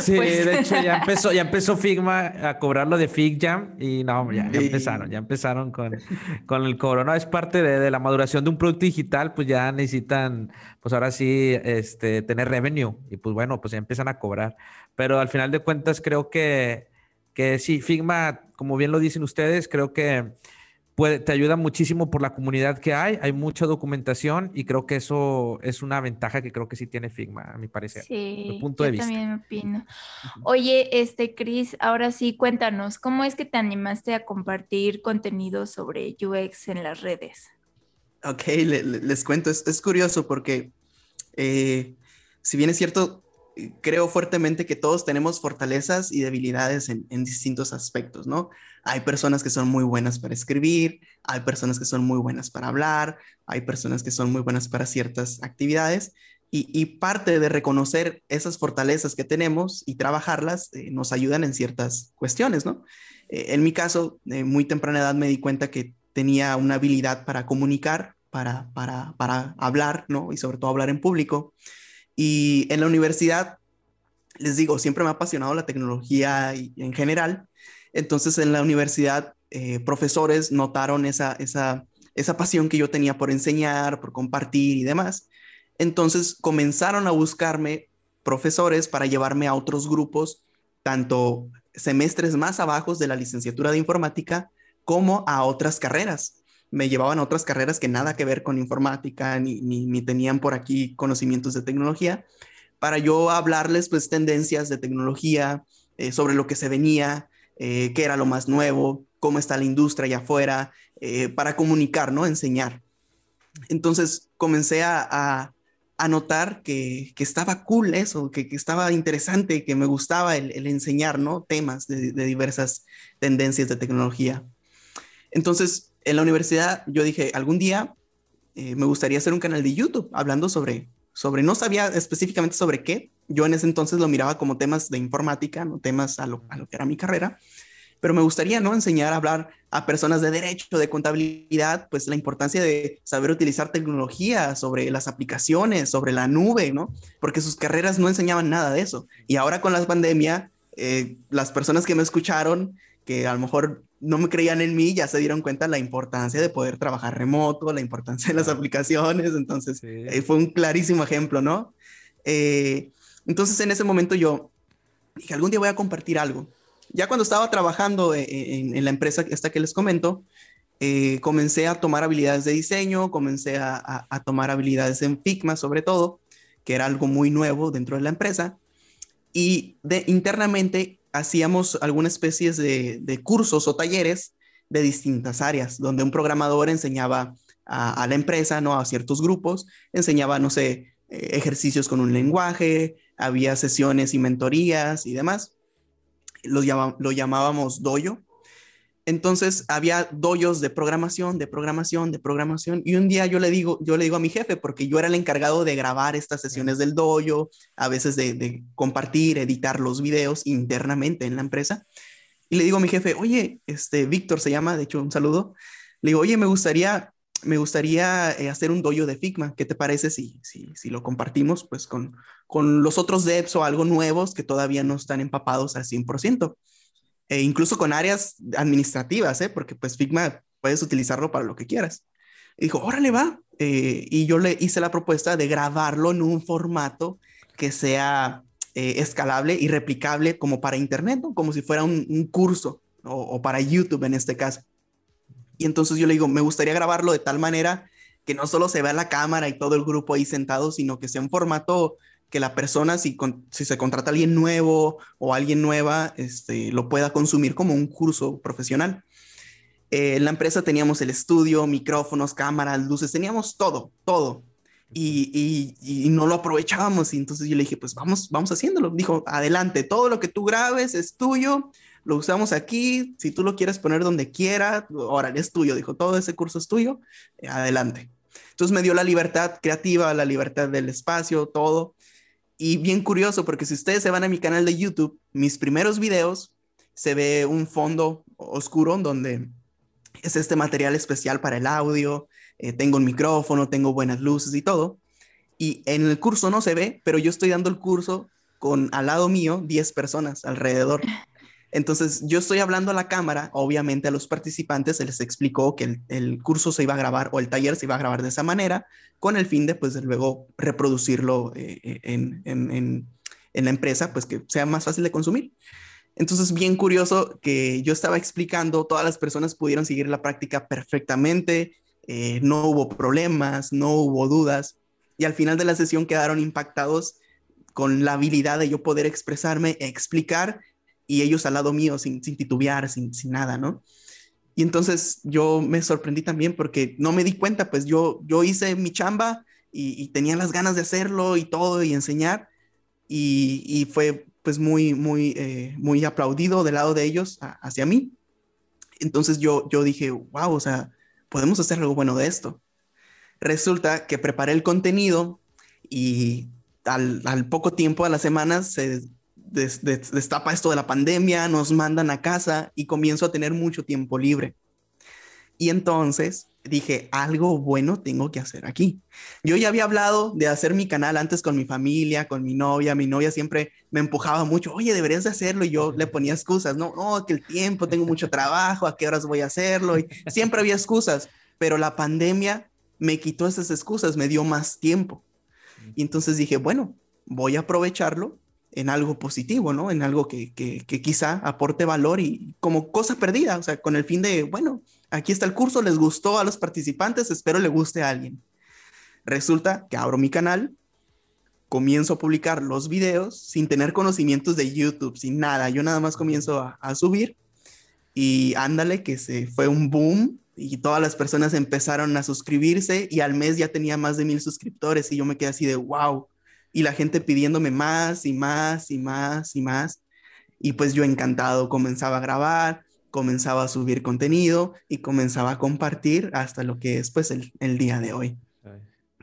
Sí, pues de hecho ya empezó, ya empezó Figma a cobrarlo de FigJam y no, ya, ya empezaron, ya empezaron con, con el cobro, ¿no? Es parte de, de, la maduración de un producto digital, pues ya necesitan, pues ahora sí, este, tener revenue y pues bueno, pues ya empiezan a cobrar, pero al final de cuentas creo que que sí, Figma, como bien lo dicen ustedes, creo que puede, te ayuda muchísimo por la comunidad que hay, hay mucha documentación y creo que eso es una ventaja que creo que sí tiene Figma, a mi parecer.
Sí, punto de vista. también opino. Oye, este, Chris, ahora sí, cuéntanos, ¿cómo es que te animaste a compartir contenido sobre UX en las redes?
Ok, les cuento, es, curioso porque eh, si bien es cierto, creo fuertemente que todos tenemos fortalezas y debilidades en, distintos aspectos, ¿no? Hay personas que son muy buenas para escribir, hay personas que son muy buenas para hablar, hay personas que son muy buenas para ciertas actividades y, parte de reconocer esas fortalezas que tenemos y trabajarlas eh, nos ayudan en ciertas cuestiones, ¿no? Eh, en mi caso, muy temprana edad me di cuenta que tenía una habilidad para comunicar, para, para, para hablar, ¿no? Y sobre todo hablar en público. Y en la universidad, les digo, siempre me ha apasionado la tecnología y, en general. Entonces en la universidad, eh, profesores notaron esa, esa, esa pasión que yo tenía por enseñar, por compartir y demás. Entonces comenzaron a buscarme profesores para llevarme a otros grupos, tanto semestres más abajo de la licenciatura de informática como a otras carreras me llevaban a otras carreras que nada que ver con informática, ni, ni, tenían por aquí conocimientos de tecnología, para yo hablarles pues tendencias de tecnología, eh, sobre lo que se venía, eh, qué era lo más nuevo, cómo está la industria allá afuera, eh, para comunicar, ¿no? Enseñar. Entonces comencé a, a, notar que, que, estaba cool eso, que, que, estaba interesante, que me gustaba el, el enseñar, ¿no? Temas de, de, diversas tendencias de tecnología. Entonces en la universidad yo dije, algún día eh, me gustaría hacer un canal de YouTube hablando sobre, sobre, no sabía específicamente sobre qué, yo en ese entonces lo miraba como temas de informática, no temas a lo, a lo que era mi carrera, pero me gustaría, ¿no? Enseñar a hablar a personas de derecho, de contabilidad, pues la importancia de saber utilizar tecnología, sobre las aplicaciones, sobre la nube, ¿no? Porque sus carreras no enseñaban nada de eso. Y ahora con la pandemia, eh, las personas que me escucharon, que a lo mejor no me creían en mí, ya se dieron cuenta la importancia de poder trabajar remoto, la importancia de las aplicaciones, entonces eh, fue un clarísimo ejemplo, ¿no? Eh, entonces en ese momento yo dije, algún día voy a compartir algo. Ya cuando estaba trabajando e, e, en, la empresa esta que les comento, eh, comencé a tomar habilidades de diseño, comencé a, a, tomar habilidades en Figma sobre todo, que era algo muy nuevo dentro de la empresa. Y de, internamente hacíamos alguna especie de, cursos o talleres de distintas áreas, donde un programador enseñaba a, la empresa, ¿no? A ciertos grupos, enseñaba, no sé, eh, ejercicios con un lenguaje, había sesiones y mentorías y demás. Lo, lo llamábamos doyo. Entonces había doyos de programación, de programación, de programación. Y un día yo le digo, yo le digo a mi jefe, porque yo era el encargado de grabar estas sesiones del doyo, a veces de, compartir, editar los videos internamente en la empresa. Y le digo a mi jefe, oye, este Víctor se llama, de hecho, un saludo. Le digo, oye, me gustaría, me gustaría eh, hacer un doyo de Figma. ¿Qué te parece si, si, si lo compartimos pues con, con los otros devs o algo nuevos que todavía no están empapados al 100%? E incluso con áreas administrativas, ¿eh? porque pues Figma puedes utilizarlo para lo que quieras. Y dijo, órale, va. Eh, y yo le hice la propuesta de grabarlo en un formato que sea eh, escalable y replicable como para Internet, como si fuera un, curso o, para YouTube en este caso. Y entonces yo le digo, me gustaría grabarlo de tal manera que no solo se vea la cámara y todo el grupo ahí sentado, sino que sea un formato que la persona, si, si se contrata a alguien nuevo o alguien nueva, este, lo pueda consumir como un curso profesional. Eh, en la empresa teníamos el estudio, micrófonos, cámaras, luces, teníamos todo, todo. Y, y, no lo aprovechábamos. Y entonces yo le dije, pues vamos, vamos haciéndolo. Dijo, adelante, todo lo que tú grabes es tuyo, lo usamos aquí. Si tú lo quieres poner donde quiera, ahora es tuyo. Dijo, todo ese curso es tuyo, adelante. Entonces me dio la libertad creativa, la libertad del espacio, todo. Y bien curioso, porque si ustedes se van a mi canal de YouTube, mis primeros videos, se ve un fondo oscuro donde es este material especial para el audio, eh, tengo un micrófono, tengo buenas luces y todo. Y en el curso no se ve, pero yo estoy dando el curso con al lado mío 10 personas alrededor. <laughs> Entonces, yo estoy hablando a la cámara, obviamente a los participantes se les explicó que el, curso se iba a grabar o el taller se iba a grabar de esa manera, con el fin de, pues, de luego reproducirlo eh, eh, en, en, en, la empresa, pues que sea más fácil de consumir. Entonces, bien curioso que yo estaba explicando, todas las personas pudieron seguir la práctica perfectamente, eh, no hubo problemas, no hubo dudas, y al final de la sesión quedaron impactados con la habilidad de yo poder expresarme, explicar y ellos al lado mío sin, sin titubear, sin, sin nada, ¿no? Y entonces yo me sorprendí también porque no me di cuenta, pues yo, yo hice mi chamba y, tenía las ganas de hacerlo y todo y enseñar y, y fue pues muy, muy, eh, muy aplaudido del lado de ellos hacia mí. Entonces yo, yo dije, wow, o sea, podemos hacer algo bueno de esto. Resulta que preparé el contenido y al, al poco tiempo, a las semanas, se destapa esto de la pandemia, nos mandan a casa y comienzo a tener mucho tiempo libre. Y entonces dije, algo bueno tengo que hacer aquí. Yo ya había hablado de hacer mi canal antes con mi familia, con mi novia. Mi novia siempre me empujaba mucho, oye, deberías de hacerlo. Y yo le ponía excusas, no, no, que el tiempo, tengo mucho trabajo, a qué horas voy a hacerlo. Y siempre había excusas, pero la pandemia me quitó esas excusas, me dio más tiempo. Y entonces dije, bueno, voy a aprovecharlo en algo positivo, ¿no? En algo que, que, quizá aporte valor y como cosa perdida, o sea, con el fin de, bueno, aquí está el curso, les gustó a los participantes, espero le guste a alguien. Resulta que abro mi canal, comienzo a publicar los videos sin tener conocimientos de YouTube, sin nada, yo nada más comienzo a, a subir y ándale que se fue un boom y todas las personas empezaron a suscribirse y al mes ya tenía más de mil suscriptores y yo me quedé así de, wow y la gente pidiéndome más y más y más y más. Y pues yo encantado comenzaba a grabar, comenzaba a subir contenido y comenzaba a compartir hasta lo que es pues el, el día de hoy.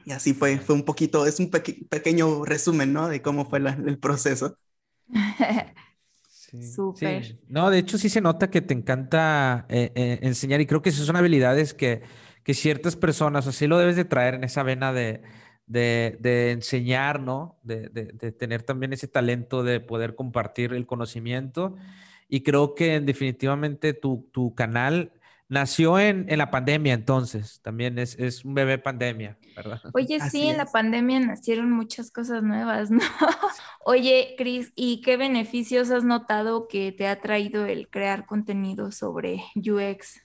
Y así fue, fue un poquito, es un pequeño resumen, ¿no? De cómo fue el proceso.
Sí, Súper.
No, de hecho sí se nota que te encanta eh, eh, enseñar y creo que esas son habilidades que, que ciertas personas, así lo debes de traer en esa vena de, de, enseñar, ¿no? De, tener también ese talento de poder compartir el conocimiento. Y creo que definitivamente tu, canal nació en, la pandemia, entonces también es, un bebé pandemia, ¿verdad?
Oye, sí, en la pandemia nacieron muchas cosas nuevas, ¿no? <laughs> Oye, Cris, ¿y qué beneficios has notado que te ha traído el crear contenido sobre UX?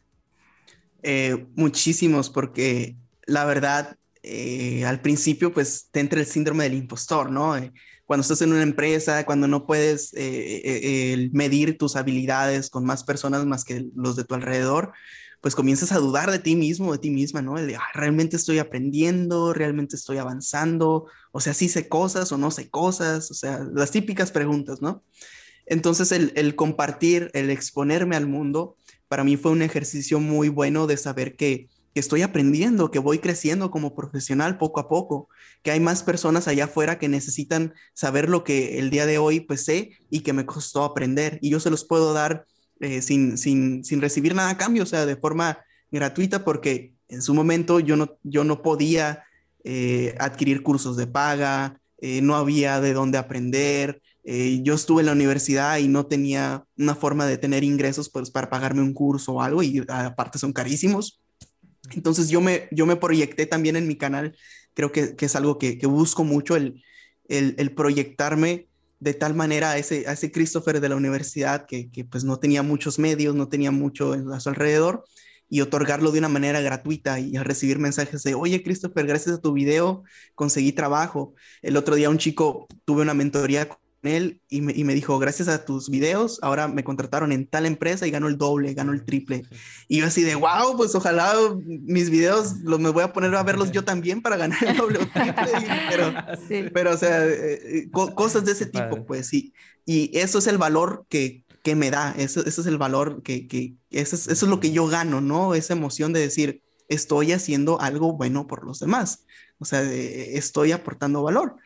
Eh, muchísimos, porque la verdad eh, al principio pues te entra el síndrome del impostor, ¿no? Eh, cuando estás en una empresa, cuando no puedes eh, medir tus habilidades con más personas más que los de tu alrededor, pues comienzas a dudar de ti mismo, de ti misma, ¿no? De, realmente estoy aprendiendo, realmente estoy avanzando, o sea, sí sé cosas o no sé cosas, o sea, las típicas preguntas, ¿no? Entonces el, el compartir, el exponerme al mundo, para mí fue un ejercicio muy bueno de saber que, estoy aprendiendo, que voy creciendo como profesional poco a poco, que hay más personas allá afuera que necesitan saber lo que el día de hoy pues sé y que me costó aprender y yo se los puedo dar eh, sin, sin, sin recibir nada a cambio, o sea, de forma gratuita porque en su momento yo no, yo no podía eh, adquirir cursos de paga, eh, no había de dónde aprender. Yo estuve en la universidad y no tenía una forma de tener ingresos pues, para pagarme un curso o algo y aparte son carísimos. Entonces yo me, yo me proyecté también en mi canal, creo que, que es algo que, que busco mucho, el, el, proyectarme de tal manera a ese, a ese Christopher de la universidad que, que, pues no tenía muchos medios, no tenía mucho a su alrededor y otorgarlo de una manera gratuita y al recibir mensajes de, oye, Christopher, gracias a tu video conseguí trabajo. El otro día un chico, tuve una mentoría él y me, y me, dijo, gracias a tus videos, ahora me contrataron en tal empresa y gano el doble, gano el triple. Y yo así de, wow, pues ojalá mis videos los me voy a poner a verlos yo también para ganar el doble o triple. pero, <laughs> sí. pero, o sea, eh, eh cosas de ese tipo, pues sí. Y eso es el valor que, que me da, eso, eso es el valor que, que eso, es, eso es lo que yo gano, ¿no? Esa emoción de decir, estoy haciendo algo bueno por los demás, o sea, estoy aportando valor.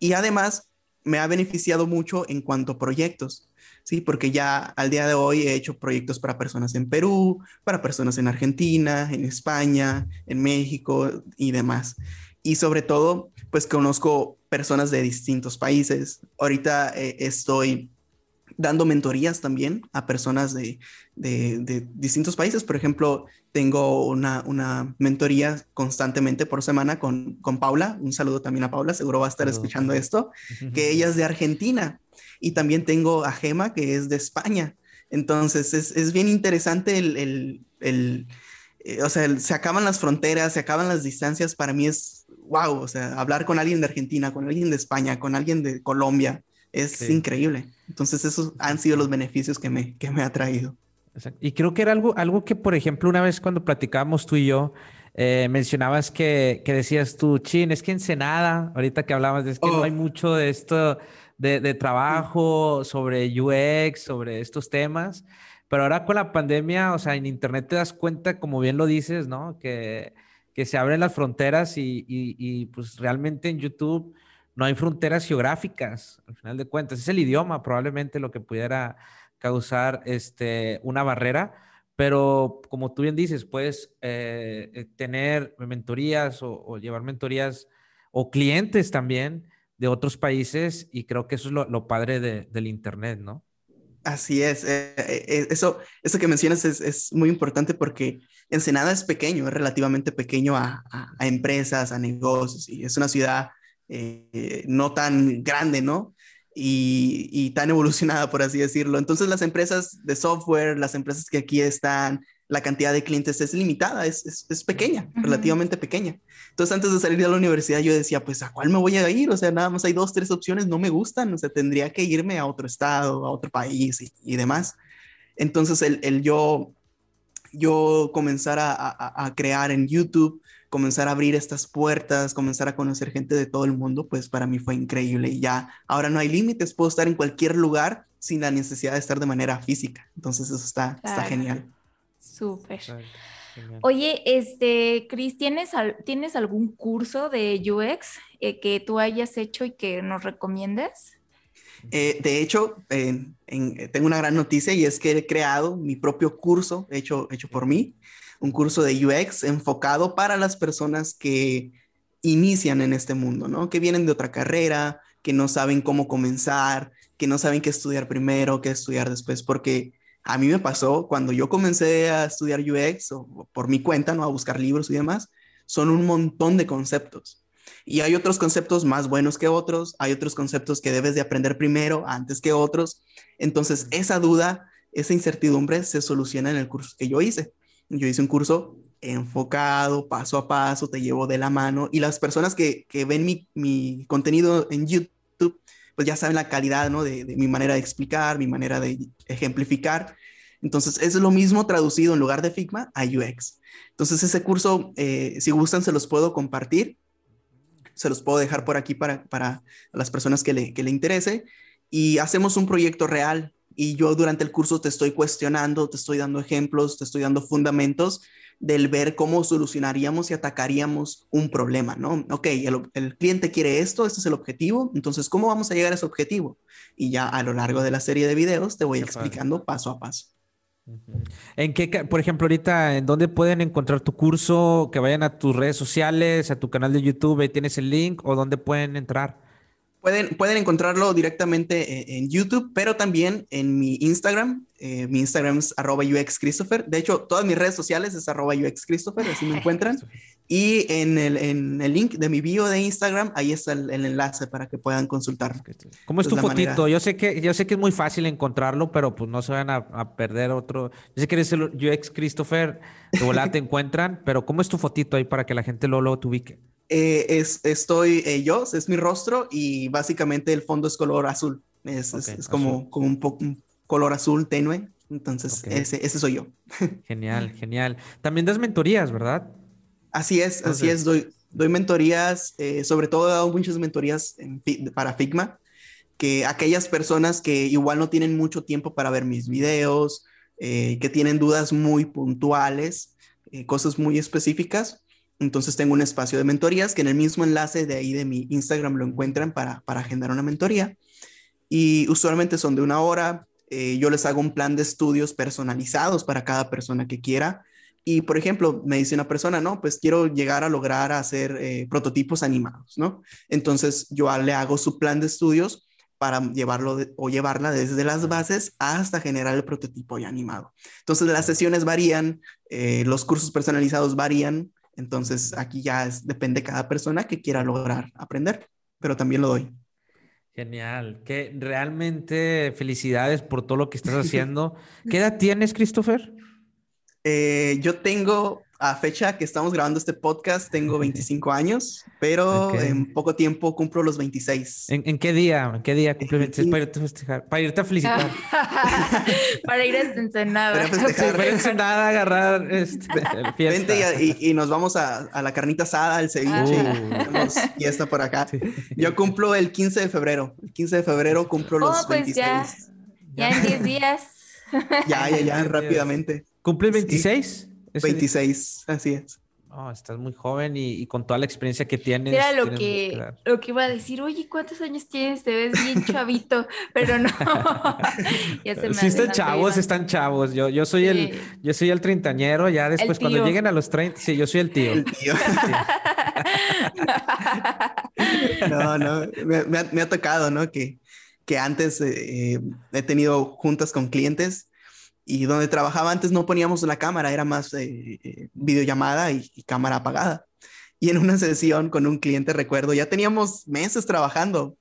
Y además me ha beneficiado mucho en cuanto a proyectos, ¿sí? Porque ya al día de hoy he hecho proyectos para personas en Perú, para personas en Argentina, en España, en México y demás. Y sobre todo, pues conozco personas de distintos países. Ahorita eh, estoy dando mentorías también a personas de, de, distintos países. Por ejemplo, tengo una, una, mentoría constantemente por semana con, con Paula. Un saludo también a Paula, seguro va a estar escuchando esto, que ella es de Argentina. Y también tengo a Gema, que es de España. Entonces, es, es bien interesante el, el, el eh, o sea, se acaban las fronteras, se acaban las distancias. Para mí es wow, o sea, hablar con alguien de Argentina, con alguien de España, con alguien de Colombia, es sí. increíble. Entonces esos han sido los beneficios que me, que me ha traído.
Y creo que era algo, algo que, por ejemplo, una vez cuando platicábamos tú y yo, eh, mencionabas que, que, decías tú, chin, es que Ensenada, ahorita que hablabas, es que oh. no hay mucho de esto, de, de, trabajo sobre UX, sobre estos temas, pero ahora con la pandemia, o sea, en Internet te das cuenta, como bien lo dices, ¿no? Que, que se abren las fronteras y, y, y pues realmente en YouTube no hay fronteras geográficas, al final de cuentas. Es el idioma probablemente lo que pudiera causar este, una barrera, pero como tú bien dices, puedes eh, eh, tener mentorías o, llevar mentorías o clientes también de otros países y creo que eso es lo, padre de, del Internet, ¿no?
Así es, eh, eso, eso que mencionas es, muy importante porque Ensenada es pequeño, es relativamente pequeño a, a, a empresas, a negocios y es una ciudad eh, no tan grande, ¿no? Y, y, tan evolucionada, por así decirlo. Entonces las empresas de software, las empresas que aquí están, la cantidad de clientes es limitada, es, es, es pequeña, uh -huh. relativamente pequeña. Entonces antes de salir de la universidad yo decía, pues ¿a cuál me voy a ir? O sea, nada más hay dos, tres opciones, no me gustan, o sea, tendría que irme a otro estado, a otro país y, y demás. Entonces el, el, yo, yo comenzar a, a, a crear en YouTube, comenzar a abrir estas puertas, comenzar a conocer gente de todo el mundo, pues para mí fue increíble. Y ya ahora no hay límites, puedo estar en cualquier lugar sin la necesidad de estar de manera física. Entonces eso está, claro. está genial.
Súper. Oye, este, Cris, ¿tienes, ¿tienes algún curso de UX eh, que tú hayas hecho y que nos recomiendes?
Eh, de hecho, en, en, tengo una gran noticia y es que he creado mi propio curso hecho, hecho por mí un curso de UX enfocado para las personas que inician en este mundo, ¿no? Que vienen de otra carrera, que no saben cómo comenzar, que no saben qué estudiar primero, qué estudiar después, porque a mí me pasó cuando yo comencé a estudiar UX o por mi cuenta, ¿no? A buscar libros y demás, son un montón de conceptos. Y hay otros conceptos más buenos que otros, hay otros conceptos que debes de aprender primero antes que otros. Entonces, esa duda, esa incertidumbre se soluciona en el curso que yo hice. Yo hice un curso enfocado, paso a paso, te llevo de la mano y las personas que, ven mi, contenido en YouTube, pues ya saben la calidad, ¿no? De, de, mi manera de explicar, mi manera de ejemplificar. Entonces, es lo mismo traducido en lugar de Figma a UX. Entonces, ese curso, eh, si gustan, se los puedo compartir. Se los puedo dejar por aquí para, para las personas que le, que le interese. Y hacemos un proyecto real y yo durante el curso te estoy cuestionando, te estoy dando ejemplos, te estoy dando fundamentos del ver cómo solucionaríamos y atacaríamos un problema, ¿no? Ok, el, el, cliente quiere esto, este es el objetivo, entonces, ¿cómo vamos a llegar a ese objetivo? Y ya a lo largo de la serie de videos te voy explicando paso a paso.
¿En qué, por ejemplo, ahorita, en dónde pueden encontrar tu curso? Que vayan a tus redes sociales, a tu canal de YouTube, ahí tienes el link, o dónde pueden entrar.
Pueden, pueden encontrarlo directamente en, en YouTube, pero también en mi Instagram, eh, mi Instagram es arroba UX Christopher. De hecho, todas mis redes sociales es arroba UX Christopher, así me <laughs> encuentran. Y en el, en el, link de mi bio de Instagram, ahí está el, el enlace para que puedan consultar.
¿Cómo es tu fotito? Yo sé que yo sé que es muy fácil encontrarlo, pero pues no se van a, a perder otro. Yo sé que eres el UX Christopher, de volada te <laughs> encuentran, pero ¿cómo es tu fotito ahí para que la gente luego, luego te ubique?
Eh, es, estoy eh, yo, es mi rostro y básicamente el fondo es color azul. Es, okay, es, es como, como un, poco color azul tenue. Entonces, okay. ese, ese, soy yo.
Genial, <laughs> genial. También das mentorías, ¿verdad?
Así es, Entonces... así es. Doy, doy mentorías, eh, sobre todo he dado muchas mentorías en, para Figma, que aquellas personas que igual no tienen mucho tiempo para ver mis videos, que tienen dudas muy puntuales, cosas muy específicas. Entonces tengo un espacio de mentorías que en el mismo enlace de ahí de mi Instagram lo encuentran para, para agendar una mentoría. Y usualmente son de una hora, eh, yo les hago un plan de estudios personalizados para cada persona que quiera. Y, por ejemplo, me dice una persona, no, pues quiero llegar a lograr hacer eh, prototipos animados, ¿no? Entonces yo le hago su plan de estudios para llevarlo o llevarla desde las bases hasta generar el prototipo ya animado. Entonces las sesiones varían, eh, los cursos personalizados varían, entonces aquí ya es, depende de cada persona que quiera lograr aprender, pero también lo doy.
Genial, que realmente felicidades por todo lo que estás <laughs> haciendo. ¿Qué edad tienes, Christopher?
Eh, yo tengo, a fecha que estamos grabando este podcast, tengo 25 años, pero okay. en poco tiempo cumplo los 26.
¿En, en qué día? ¿En qué día cumple 26 <laughs> para irte a festejar? Para irte a felicitar. <laughs>
para ir a Ensenada.
Para festejar.
para Ensenada, agarrar este, <laughs>
fiesta. Vente y, y, nos vamos a, a, la carnita asada, al ceviche, uh. fiesta por acá. Sí. Yo cumplo el 15 de febrero. El 15 de febrero cumplo los oh, pues 26.
Ya, ya en 10 días.
ya, ya, ya, rápidamente.
¿Cumple 26?
Sí. 26, así es.
Oh, estás muy joven y, y, con toda la experiencia que tienes.
Era lo que, lo que iba a decir, oye, ¿cuántos años tienes? Te ves bien <laughs> chavito, pero no. <laughs>
ya se me sí, están chavos, están chavos. Yo, yo soy sí. el, yo soy el treintañero, ya después cuando lleguen a los 30, sí, yo soy el tío.
El tío. <laughs> no, no, me, me, ha, me, ha, tocado, ¿no? Que, que antes eh, he tenido juntas con clientes y donde trabajaba antes no poníamos la cámara, era más eh, eh, videollamada y, y, cámara apagada. Y en una <laughs> sesión con un cliente, recuerdo, ya teníamos meses trabajando.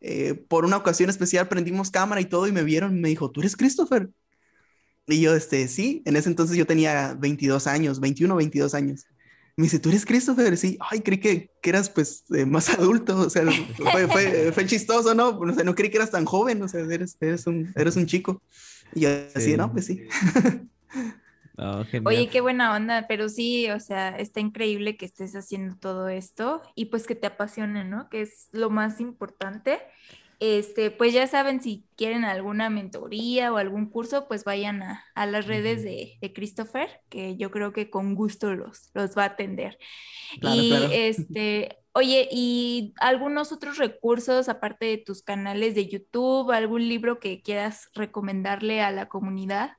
Eh, por una ocasión especial prendimos cámara y todo y me vieron, me dijo, ¿tú eres Christopher? Y yo, este, sí, en ese entonces yo tenía 22 años, 21, 22 años. Me dice, ¿tú eres Christopher? Sí, ay, creí que, que eras pues eh, más <laughs> adulto, o sea, fue, fue, fue, chistoso, ¿no? O sea, no creí que eras tan joven, o sea, eres, eres, un, eres un chico. Y yo así, sí. no, pues sí. <laughs>
Oh,
Oye, qué buena onda, pero sí, o sea, está increíble que estés haciendo todo esto y pues que te apasione, ¿no? Que es lo más importante. Este, pues ya saben, si quieren alguna mentoría o algún curso, pues vayan a, a las redes de, de, Christopher, que yo creo que con gusto los, los va a atender. Claro, y claro. este, Oye, ¿y algunos otros recursos aparte de tus canales de YouTube, algún libro que quieras recomendarle a la comunidad?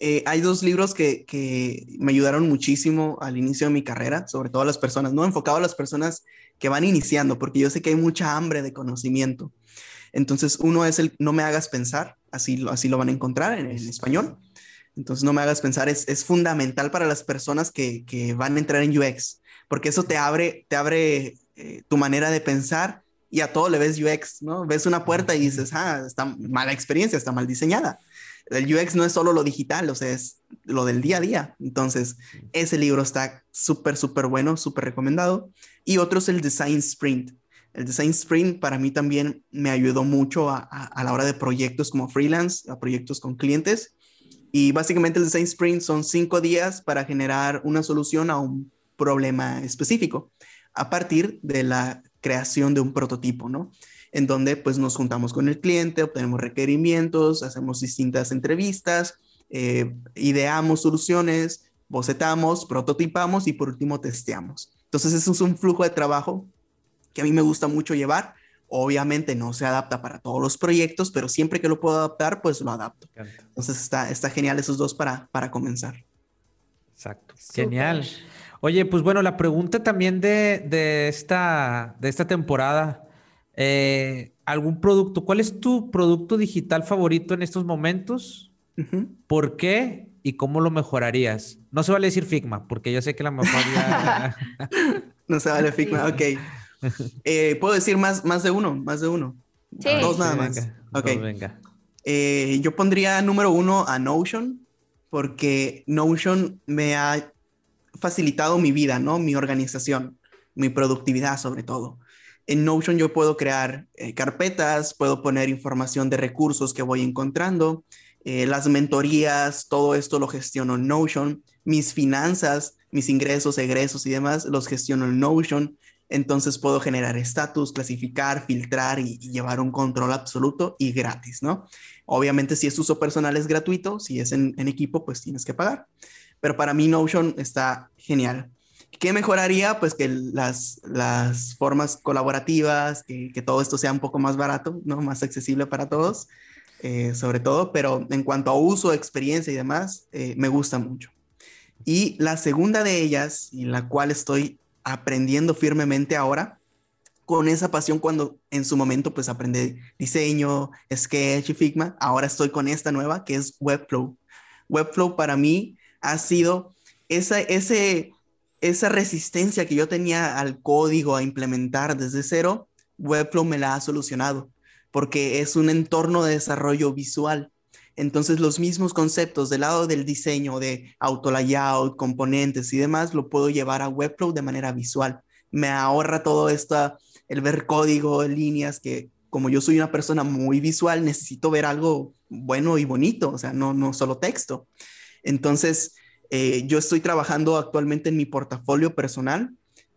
Eh, hay dos libros que, me ayudaron muchísimo al inicio de mi carrera, sobre todo a las personas, no enfocado a las personas que van iniciando, porque yo sé que hay mucha hambre de conocimiento. Entonces, uno es el No me hagas pensar, así, así lo van a encontrar en, en español. Entonces, No me hagas pensar es, es fundamental para las personas que, que van a entrar en UX porque eso te abre, te abre eh, tu manera de pensar y a todo le ves UX, ¿no? Ves una puerta y dices, ah, está mala experiencia, está mal diseñada. El UX no es solo lo digital, o sea, es lo del día a día. Entonces, ese libro está súper, súper bueno, súper recomendado. Y otro es el Design Sprint. El Design Sprint para mí también me ayudó mucho a, la hora de proyectos como freelance, a proyectos con clientes. Y básicamente el Design Sprint son cinco días para generar una solución a un problema específico a partir de la creación de un prototipo, ¿no? En donde pues nos juntamos con el cliente, obtenemos requerimientos, hacemos distintas entrevistas, eh, ideamos soluciones, bocetamos, prototipamos y por último testeamos. Entonces, eso es un flujo de trabajo que a mí me gusta mucho llevar. Obviamente no se adapta para todos los proyectos, pero siempre que lo puedo adaptar, pues lo adapto. Entonces está, está genial esos dos para, para comenzar.
Exacto. Genial. Oye, pues bueno, la pregunta también de, de esta, de esta temporada, eh, ¿algún producto? ¿Cuál es tu producto digital favorito en estos momentos? ¿Por qué? ¿Y cómo lo mejorarías? No se vale decir Figma, porque yo sé que la mejoría... <laughs> <laughs>
no se vale Figma, ok. Eh, Puedo decir más, más de uno, más de uno. Dos nada más. ok. venga. Eh, yo pondría número uno a Notion, porque Notion me ha facilitado mi vida, ¿no? Mi organización, mi productividad sobre todo. En Notion yo puedo crear eh, carpetas, puedo poner información de recursos que voy encontrando, eh, las mentorías, todo esto lo gestiono en Notion, mis finanzas, mis ingresos, egresos y demás los gestiono en Notion. Entonces puedo generar estatus, clasificar, filtrar y, llevar un control absoluto y gratis, ¿no? Obviamente si es uso personal es gratuito, si es en, equipo pues tienes que pagar. Pero para mí Notion está genial. ¿Qué mejoraría? Pues que las, las formas colaborativas, que, todo esto sea un poco más barato, ¿no? Más accesible para todos, eh, sobre todo. Pero en cuanto a uso, experiencia y demás, eh, me gusta mucho. Y la segunda de ellas, y la cual estoy aprendiendo firmemente ahora, con esa pasión cuando en su momento pues aprendí diseño, sketch y Figma, ahora estoy con esta nueva que es Webflow. Webflow para mí ha sido esa, ese, esa resistencia que yo tenía al código a implementar desde cero, Webflow me la ha solucionado porque es un entorno de desarrollo visual. Entonces los mismos conceptos del lado del diseño, de auto layout, componentes y demás, lo puedo llevar a Webflow de manera visual. Me ahorra todo esto, el ver código, líneas, que como yo soy una persona muy visual, necesito ver algo bueno y bonito, o sea, no, no solo texto. Entonces, eh, yo estoy trabajando actualmente en mi portafolio personal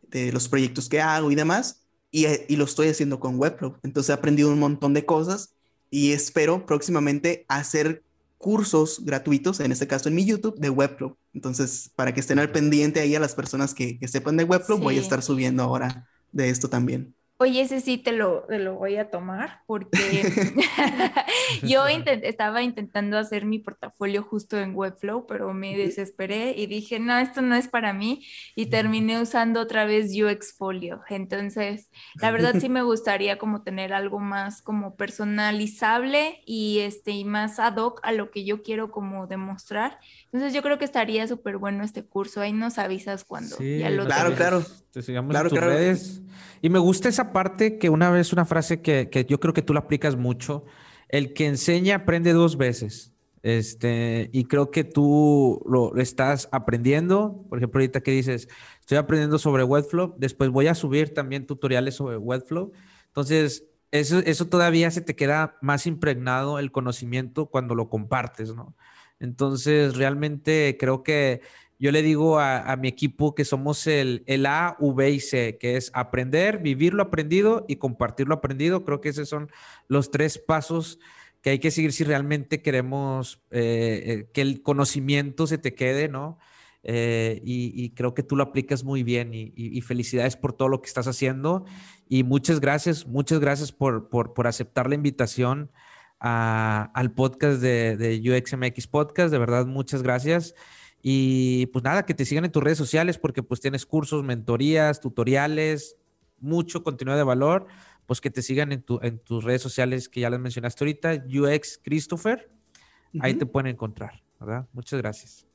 de los proyectos que hago y demás, y, y lo estoy haciendo con Webflow. Entonces he aprendido un montón de cosas y espero próximamente hacer cursos gratuitos, en este caso en mi YouTube, de Webflow. Entonces, para que estén al pendiente ahí a las personas que, sepan de Webflow, voy a estar subiendo ahora de esto también.
Oye, ese sí te lo, lo voy a tomar porque <laughs> <laughs> yo estaba intentando hacer mi portafolio justo en Webflow, pero me desesperé y dije, no, esto no es para mí y terminé usando otra vez UXfolio. Entonces, la verdad sí <laughs> me gustaría como tener algo más como personalizable y, este, y más ad hoc a lo que yo quiero como demostrar. Entonces, yo creo que estaría súper bueno este curso. Ahí nos avisas cuando
ya lo Claro, claro.
Te sigamos claro, en tus redes. Y me gusta esa parte que una vez, una frase que, que, yo creo que tú la aplicas mucho, el que enseña aprende dos veces. Este, y creo que tú lo estás aprendiendo. Por ejemplo, ahorita que dices, estoy aprendiendo sobre Webflow, después voy a subir también tutoriales sobre Webflow. Entonces, eso, eso todavía se te queda más impregnado el conocimiento cuando lo compartes, ¿no? Entonces, realmente creo que yo le digo a, mi equipo que somos el, el, A, V y C, que es aprender, vivir lo aprendido y compartir lo aprendido. Creo que esos son los tres pasos que hay que seguir si realmente queremos eh, eh, que el conocimiento se te quede, ¿no? Eh, y, creo que tú lo aplicas muy bien y, felicidades por todo lo que estás haciendo y muchas gracias, muchas gracias por, por, aceptar la invitación al podcast de, de UXMX Podcast, de verdad, muchas gracias. Y pues nada, que te sigan en tus redes sociales porque pues tienes cursos, mentorías, tutoriales, mucho contenido de valor, pues que te sigan en, tu, en tus redes sociales que ya las mencionaste ahorita, UX Christopher, ahí te pueden encontrar, ¿verdad? Muchas gracias.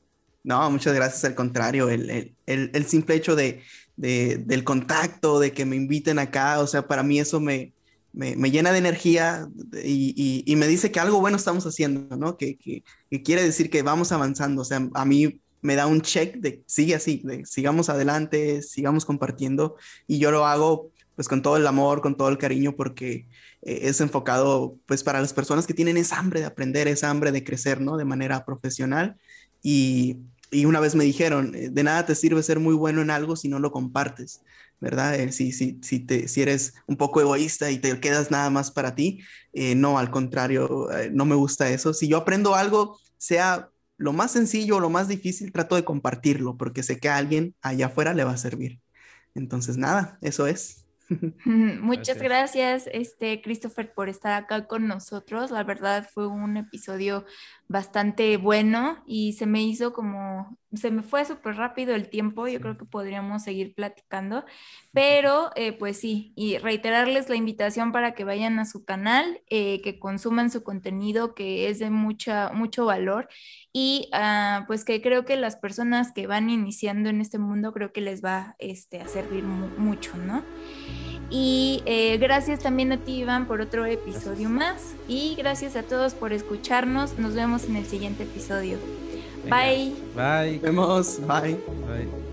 No, muchas gracias, al contrario, el, el, el, el simple hecho de, de, del contacto, de que me inviten acá, o sea, para mí eso me, me, llena de energía y, me dice que algo bueno estamos haciendo, ¿no? Que, quiere decir que vamos avanzando. O sea, a mí me da un check de sigue así, de sigamos adelante, sigamos compartiendo. Y yo lo hago pues con todo el amor, con todo el cariño, porque eh, es enfocado pues para las personas que tienen esa hambre de aprender, esa hambre de crecer, ¿no? De manera profesional. Y, y una vez me dijeron, eh, de nada te sirve ser muy bueno en algo si no lo compartes. ¿Verdad? Eh, si, si, si, te, si eres un poco egoísta y te quedas nada más para ti, eh, no, al contrario, eh, no me gusta eso. Si yo aprendo algo, sea lo más sencillo o lo más difícil, trato de compartirlo porque sé que a alguien allá afuera le va a servir. Entonces, nada, eso es. <laughs>
Muchas gracias. este Christopher, por estar acá con nosotros. La verdad fue un episodio bastante bueno y se me hizo como, se me fue súper rápido el tiempo. Yo creo que podríamos seguir platicando, pero eh, pues sí, y reiterarles la invitación para que vayan a su canal, eh, que consuman su contenido que es de mucha, mucho valor y ah, pues que creo que las personas que van iniciando en este mundo creo que les va este, a servir mucho, ¿no? Y eh, gracias también a ti, Iván, por otro episodio más. Y gracias a todos por escucharnos. Nos vemos en el siguiente episodio. Bye.
Bye.
Nos vemos. Bye. Bye.